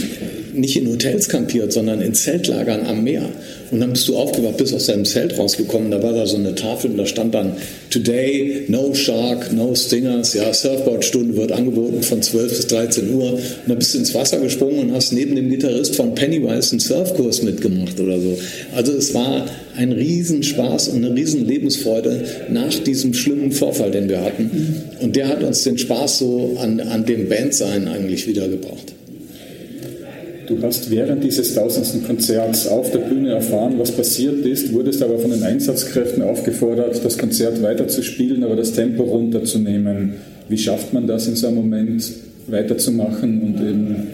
nicht in Hotels kampiert, sondern in Zeltlagern am Meer. Und dann bist du aufgewacht, bist aus deinem Zelt rausgekommen, da war da so eine Tafel und da stand dann Today, no Shark, no Stingers, ja, Surfboardstunde wird angeboten von 12 bis 13 Uhr. Und dann bist du ins Wasser gesprungen und hast neben dem Gitarrist von Pennywise einen Surfkurs mitgemacht oder so. Also es war ein Riesenspaß und eine riesen Lebensfreude nach diesem schlimmen Vorfall, den wir hatten. Und der hat uns den Spaß so an, an dem Bandsein eigentlich wiedergebracht. Du hast während dieses tausendsten Konzerts auf der Bühne erfahren, was passiert ist, wurdest aber von den Einsatzkräften aufgefordert, das Konzert weiterzuspielen, aber das Tempo runterzunehmen. Wie schafft man das in so einem Moment weiterzumachen und eben.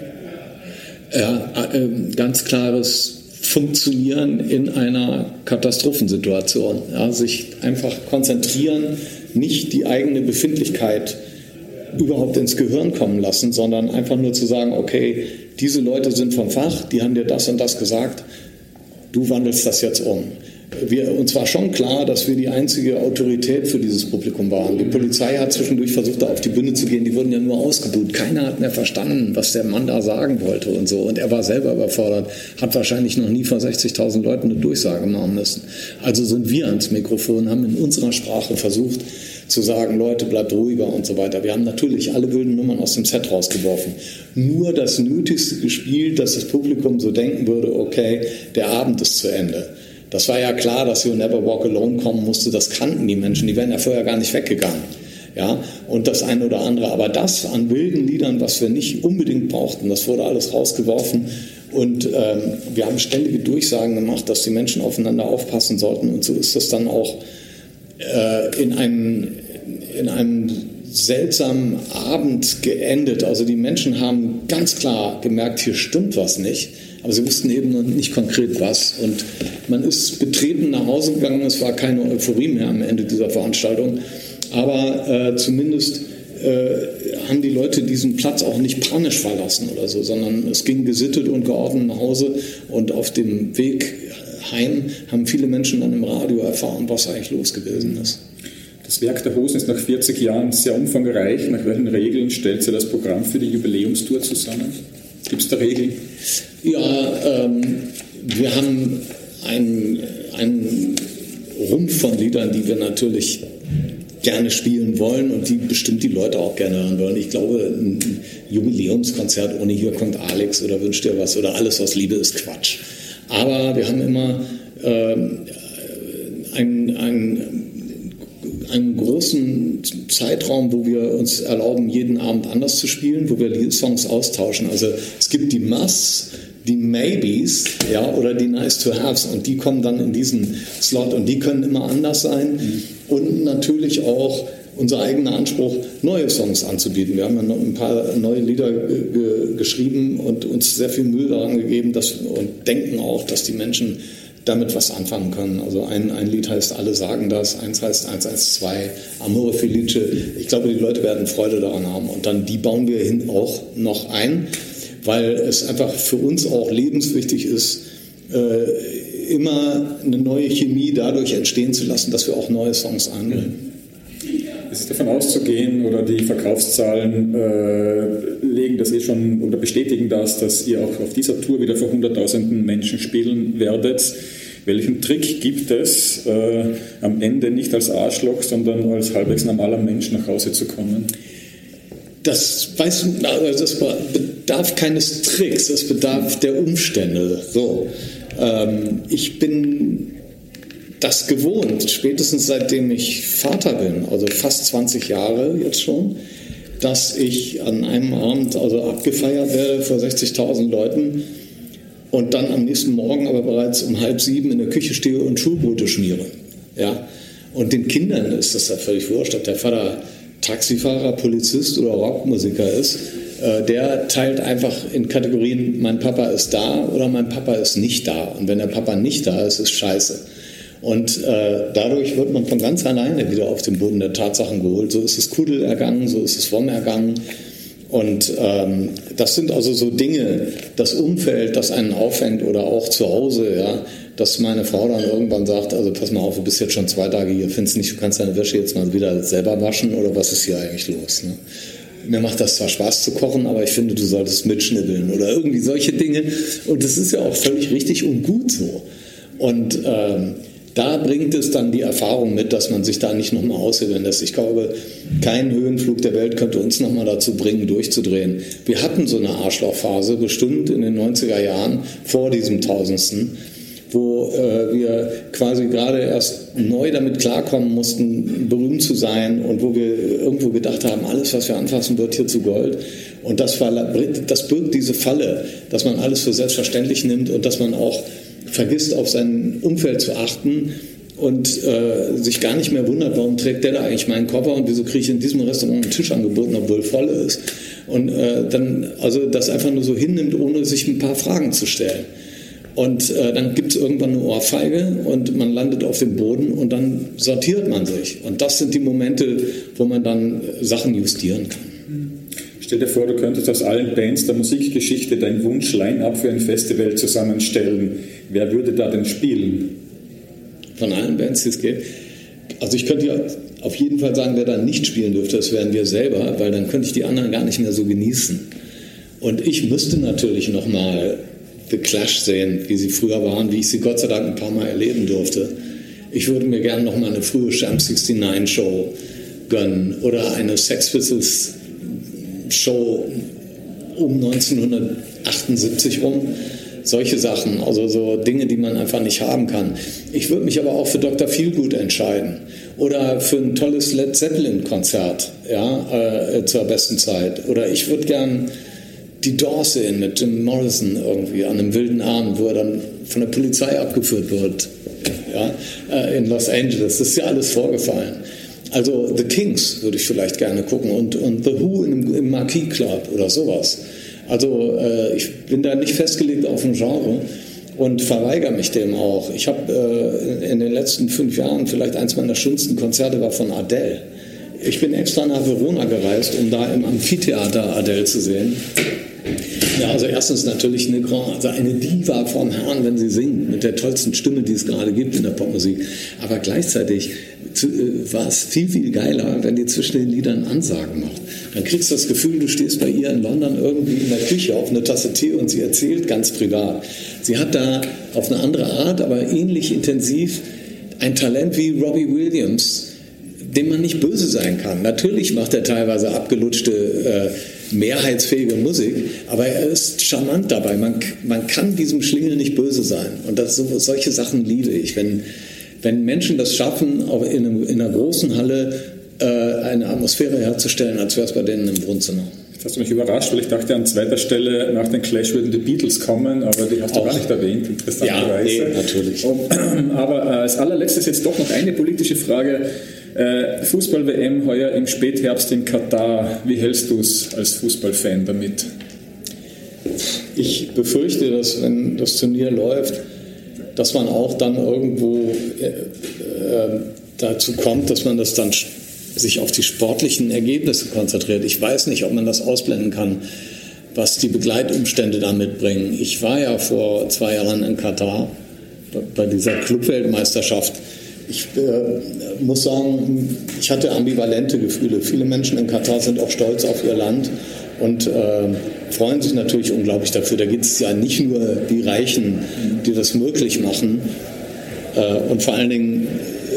Ja, äh, ganz klares Funktionieren in einer Katastrophensituation. Ja, sich einfach konzentrieren, nicht die eigene Befindlichkeit überhaupt ins Gehirn kommen lassen, sondern einfach nur zu sagen, okay, diese Leute sind vom Fach, die haben dir das und das gesagt, du wandelst das jetzt um wir, uns war schon klar, dass wir die einzige Autorität für dieses Publikum waren. Die Polizei hat zwischendurch versucht, da auf die Bühne zu gehen. Die wurden ja nur ausgebucht. Keiner hat mehr verstanden, was der Mann da sagen wollte und so. Und er war selber überfordert, hat wahrscheinlich noch nie vor 60.000 Leuten eine Durchsage machen müssen. Also sind wir ans Mikrofon, haben in unserer Sprache versucht, zu sagen, Leute, bleibt ruhiger und so weiter. Wir haben natürlich alle wilden Nummern aus dem Set rausgeworfen. Nur das Nötigste gespielt, dass das Publikum so denken würde, okay, der Abend ist zu Ende. Das war ja klar, dass You Never Walk Alone kommen musste. Das kannten die Menschen. Die wären ja vorher gar nicht weggegangen. Ja, und das eine oder andere. Aber das an wilden Liedern, was wir nicht unbedingt brauchten, das wurde alles rausgeworfen. Und ähm, wir haben ständige Durchsagen gemacht, dass die Menschen aufeinander aufpassen sollten. Und so ist das dann auch äh, in, einem, in einem seltsamen Abend geendet. Also die Menschen haben ganz klar gemerkt, hier stimmt was nicht. Aber sie wussten eben noch nicht konkret was. Und man ist betreten nach Hause gegangen. Es war keine Euphorie mehr am Ende dieser Veranstaltung. Aber äh, zumindest äh, haben die Leute diesen Platz auch nicht panisch verlassen oder so, sondern es ging gesittet und geordnet nach Hause. Und auf dem Weg heim haben viele Menschen dann im Radio erfahren, was eigentlich los gewesen ist. Das Werk der Hosen ist nach 40 Jahren sehr umfangreich. Nach welchen Regeln stellt sie das Programm für die Jubiläumstour zusammen? Gibt es da Regeln? Ja, ähm, wir haben einen, einen Rumpf von Liedern, die wir natürlich gerne spielen wollen und die bestimmt die Leute auch gerne hören wollen. Ich glaube, ein Jubiläumskonzert ohne Hier kommt Alex oder Wünscht dir was oder alles aus Liebe ist Quatsch. Aber wir haben immer ähm, ein, ein einen großen Zeitraum, wo wir uns erlauben, jeden Abend anders zu spielen, wo wir die Songs austauschen. Also es gibt die Mass, die Maybes ja, oder die Nice to Haves und die kommen dann in diesen Slot und die können immer anders sein und natürlich auch unser eigener Anspruch, neue Songs anzubieten. Wir haben ja noch ein paar neue Lieder geschrieben und uns sehr viel Mühe daran gegeben dass, und denken auch, dass die Menschen damit was anfangen können. Also ein, ein Lied heißt Alle sagen das, eins heißt 112, Amore Felice. Ich glaube, die Leute werden Freude daran haben. Und dann die bauen wir hin auch noch ein, weil es einfach für uns auch lebenswichtig ist, äh, immer eine neue Chemie dadurch entstehen zu lassen, dass wir auch neue Songs angeln. Ist davon auszugehen oder die Verkaufszahlen äh, legen das eh schon oder bestätigen das, dass ihr auch auf dieser Tour wieder vor hunderttausenden Menschen spielen werdet. Welchen Trick gibt es, äh, am Ende nicht als Arschloch, sondern als halbwegs normaler Mensch nach Hause zu kommen? Das, weiß, also das bedarf keines Tricks, es bedarf der Umstände. So, ähm, ich bin das gewohnt, spätestens seitdem ich Vater bin, also fast 20 Jahre jetzt schon, dass ich an einem Abend also abgefeiert werde vor 60.000 Leuten und dann am nächsten Morgen aber bereits um halb sieben in der Küche stehe und Schulbrote schmiere. Ja? Und den Kindern ist das ja völlig wurscht, ob der Vater Taxifahrer, Polizist oder Rockmusiker ist. Äh, der teilt einfach in Kategorien, mein Papa ist da oder mein Papa ist nicht da. Und wenn der Papa nicht da ist, ist scheiße. Und äh, dadurch wird man von ganz alleine wieder auf den Boden der Tatsachen geholt. So ist es Kudel ergangen, so ist es Wom ergangen. Und ähm, das sind also so Dinge, das Umfeld, das einen auffängt oder auch zu Hause, ja, dass meine Frau dann irgendwann sagt, also pass mal auf, du bist jetzt schon zwei Tage hier, findest nicht, du kannst deine Wäsche jetzt mal wieder selber waschen oder was ist hier eigentlich los? Ne? Mir macht das zwar Spaß zu kochen, aber ich finde, du solltest mitschnibbeln oder irgendwie solche Dinge. Und das ist ja auch völlig richtig und gut so. Und ähm, da bringt es dann die Erfahrung mit, dass man sich da nicht nochmal aushebeln lässt. Ich glaube, kein Höhenflug der Welt könnte uns nochmal dazu bringen, durchzudrehen. Wir hatten so eine Arschlochphase bestimmt in den 90er Jahren vor diesem Tausendsten, wo äh, wir quasi gerade erst neu damit klarkommen mussten, berühmt zu sein und wo wir irgendwo gedacht haben, alles, was wir anfassen, wird hier zu Gold. Und das, das birgt diese Falle, dass man alles für selbstverständlich nimmt und dass man auch vergisst, auf sein Umfeld zu achten und äh, sich gar nicht mehr wundert, warum trägt der da eigentlich meinen Koffer und wieso kriege ich in diesem Restaurant einen Tisch angeboten, obwohl voll ist. Und äh, dann also das einfach nur so hinnimmt, ohne sich ein paar Fragen zu stellen. Und äh, dann gibt es irgendwann eine Ohrfeige und man landet auf dem Boden und dann sortiert man sich. Und das sind die Momente, wo man dann Sachen justieren kann. Stell dir vor, du könntest aus allen Bands der Musikgeschichte dein Wunsch-Line-Up für ein Festival zusammenstellen. Wer würde da denn spielen? Von allen Bands, die es gibt? Also ich könnte ja auf jeden Fall sagen, wer da nicht spielen dürfte, das wären wir selber, weil dann könnte ich die anderen gar nicht mehr so genießen. Und ich müsste natürlich nochmal The Clash sehen, wie sie früher waren, wie ich sie Gott sei Dank ein paar Mal erleben durfte. Ich würde mir gerne nochmal eine frühe Sham 69 Show gönnen oder eine Sex Pistols Show um 1978 rum solche Sachen, also so Dinge, die man einfach nicht haben kann. Ich würde mich aber auch für Dr. Feelgood entscheiden oder für ein tolles Led Zeppelin-Konzert ja, äh, zur besten Zeit. Oder ich würde gern die Doors sehen mit Jim Morrison irgendwie an einem wilden Abend, wo er dann von der Polizei abgeführt wird ja, äh, in Los Angeles. Das ist ja alles vorgefallen. Also The Kings würde ich vielleicht gerne gucken und, und The Who im, im Marquis Club oder sowas. Also äh, ich bin da nicht festgelegt auf ein Genre und verweigere mich dem auch. Ich habe äh, in den letzten fünf Jahren vielleicht eins meiner schönsten Konzerte war von Adele. Ich bin extra nach Verona gereist, um da im Amphitheater Adele zu sehen. Ja, also erstens natürlich eine, also eine Diva vom Herrn, wenn sie singt, mit der tollsten Stimme, die es gerade gibt in der Popmusik. Aber gleichzeitig äh, war es viel, viel geiler, wenn die zwischen den Liedern Ansagen macht. Dann kriegst du das Gefühl, du stehst bei ihr in London irgendwie in der Küche auf eine Tasse Tee und sie erzählt ganz privat. Sie hat da auf eine andere Art, aber ähnlich intensiv ein Talent wie Robbie Williams, dem man nicht böse sein kann. Natürlich macht er teilweise abgelutschte, äh, mehrheitsfähige Musik, aber er ist charmant dabei. Man, man kann diesem Schlingel nicht böse sein. Und das, so, solche Sachen liebe ich. Wenn, wenn Menschen das schaffen, auch in, einem, in einer großen Halle äh, eine Atmosphäre herzustellen, als wäre es bei denen im Wohnzimmer. Jetzt hast du mich überrascht, weil ich dachte an zweiter Stelle nach den Clash würden die Beatles kommen, aber die hast du auch. gar nicht erwähnt, interessanterweise. Ja, nee, natürlich. Und, aber äh, als allerletztes jetzt doch noch eine politische Frage. Äh, Fußball-WM heuer im Spätherbst in Katar. Wie hältst du es als Fußballfan damit? Ich befürchte, dass wenn das Turnier läuft, dass man auch dann irgendwo äh, äh, dazu kommt, dass man das dann sich auf die sportlichen Ergebnisse konzentriert. Ich weiß nicht, ob man das ausblenden kann, was die Begleitumstände da mitbringen. Ich war ja vor zwei Jahren in Katar bei dieser Clubweltmeisterschaft. Ich äh, muss sagen, ich hatte ambivalente Gefühle. Viele Menschen in Katar sind auch stolz auf ihr Land und äh, freuen sich natürlich unglaublich dafür. Da geht es ja nicht nur die Reichen, die das möglich machen. Äh, und vor allen Dingen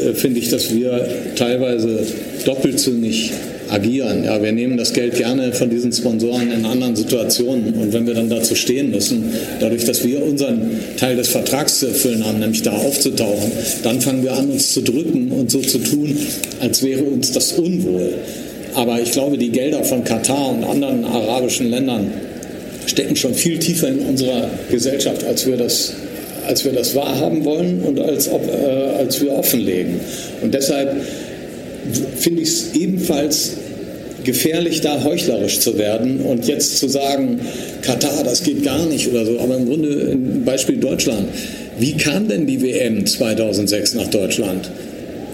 äh, finde ich, dass wir teilweise doppelzüngig agieren. Ja, wir nehmen das Geld gerne von diesen Sponsoren in anderen Situationen und wenn wir dann dazu stehen müssen, dadurch, dass wir unseren Teil des Vertrags zu erfüllen haben, nämlich da aufzutauchen, dann fangen wir an, uns zu drücken und so zu tun, als wäre uns das unwohl. Aber ich glaube, die Gelder von Katar und anderen arabischen Ländern stecken schon viel tiefer in unserer Gesellschaft, als wir das, als wir das wahrhaben wollen und als, äh, als wir offenlegen. Und deshalb finde ich es ebenfalls gefährlich, da heuchlerisch zu werden und jetzt zu sagen, Katar, das geht gar nicht oder so. Aber im Grunde Beispiel Deutschland. Wie kam denn die WM 2006 nach Deutschland?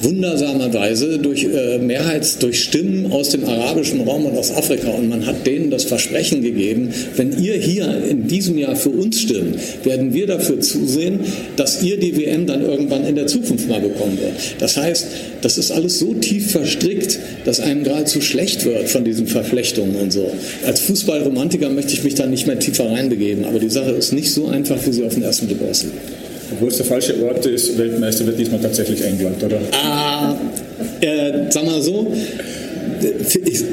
Wundersamerweise durch äh, Mehrheits, durch Stimmen aus dem arabischen Raum und aus Afrika. Und man hat denen das Versprechen gegeben, wenn ihr hier in diesem Jahr für uns stimmt, werden wir dafür zusehen, dass ihr die WM dann irgendwann in der Zukunft mal bekommen wird. Das heißt, das ist alles so tief verstrickt, dass einem geradezu schlecht wird von diesen Verflechtungen und so. Als Fußballromantiker möchte ich mich da nicht mehr tiefer reinbegeben, aber die Sache ist nicht so einfach, wie sie auf den ersten Blick aussieht. Obwohl es der falsche Ort ist, Weltmeister wird diesmal tatsächlich England, oder? Ah, äh, sag mal so,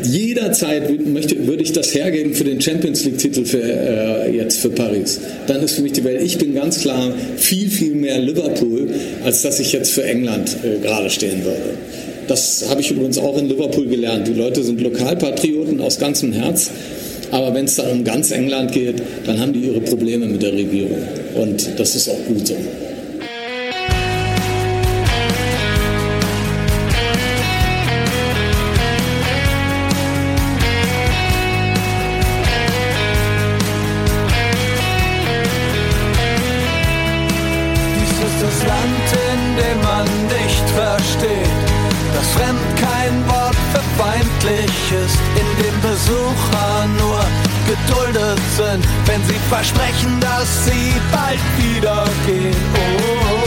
jederzeit möchte, würde ich das hergeben für den Champions League-Titel für, äh, jetzt für Paris. Dann ist für mich die Welt, ich bin ganz klar viel, viel mehr Liverpool, als dass ich jetzt für England äh, gerade stehen würde. Das habe ich übrigens auch in Liverpool gelernt. Die Leute sind Lokalpatrioten aus ganzem Herz. Aber wenn es dann um ganz England geht, dann haben die ihre Probleme mit der Regierung. Und das ist auch gut so. geduldet sind, wenn sie versprechen, dass sie bald wieder gehen. Oh, oh. oh.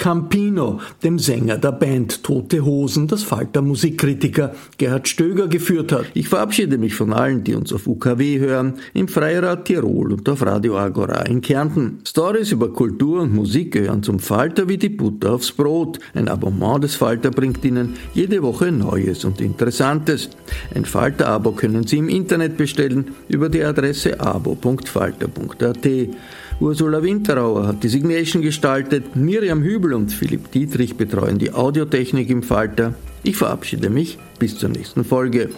Campino, dem Sänger der Band Tote Hosen, das Falter Musikkritiker Gerhard Stöger geführt hat. Ich verabschiede mich von allen, die uns auf UKW hören, im Freirad Tirol und auf Radio Agora in Kärnten. Stories über Kultur und Musik gehören zum Falter wie die Butter aufs Brot. Ein Abonnement des Falter bringt Ihnen jede Woche Neues und Interessantes. Ein Falter-Abo können Sie im Internet bestellen über die Adresse abo.falter.at. Ursula Winterauer hat die Signation gestaltet, Miriam Hübel und Philipp Dietrich betreuen die Audiotechnik im Falter. Ich verabschiede mich bis zur nächsten Folge.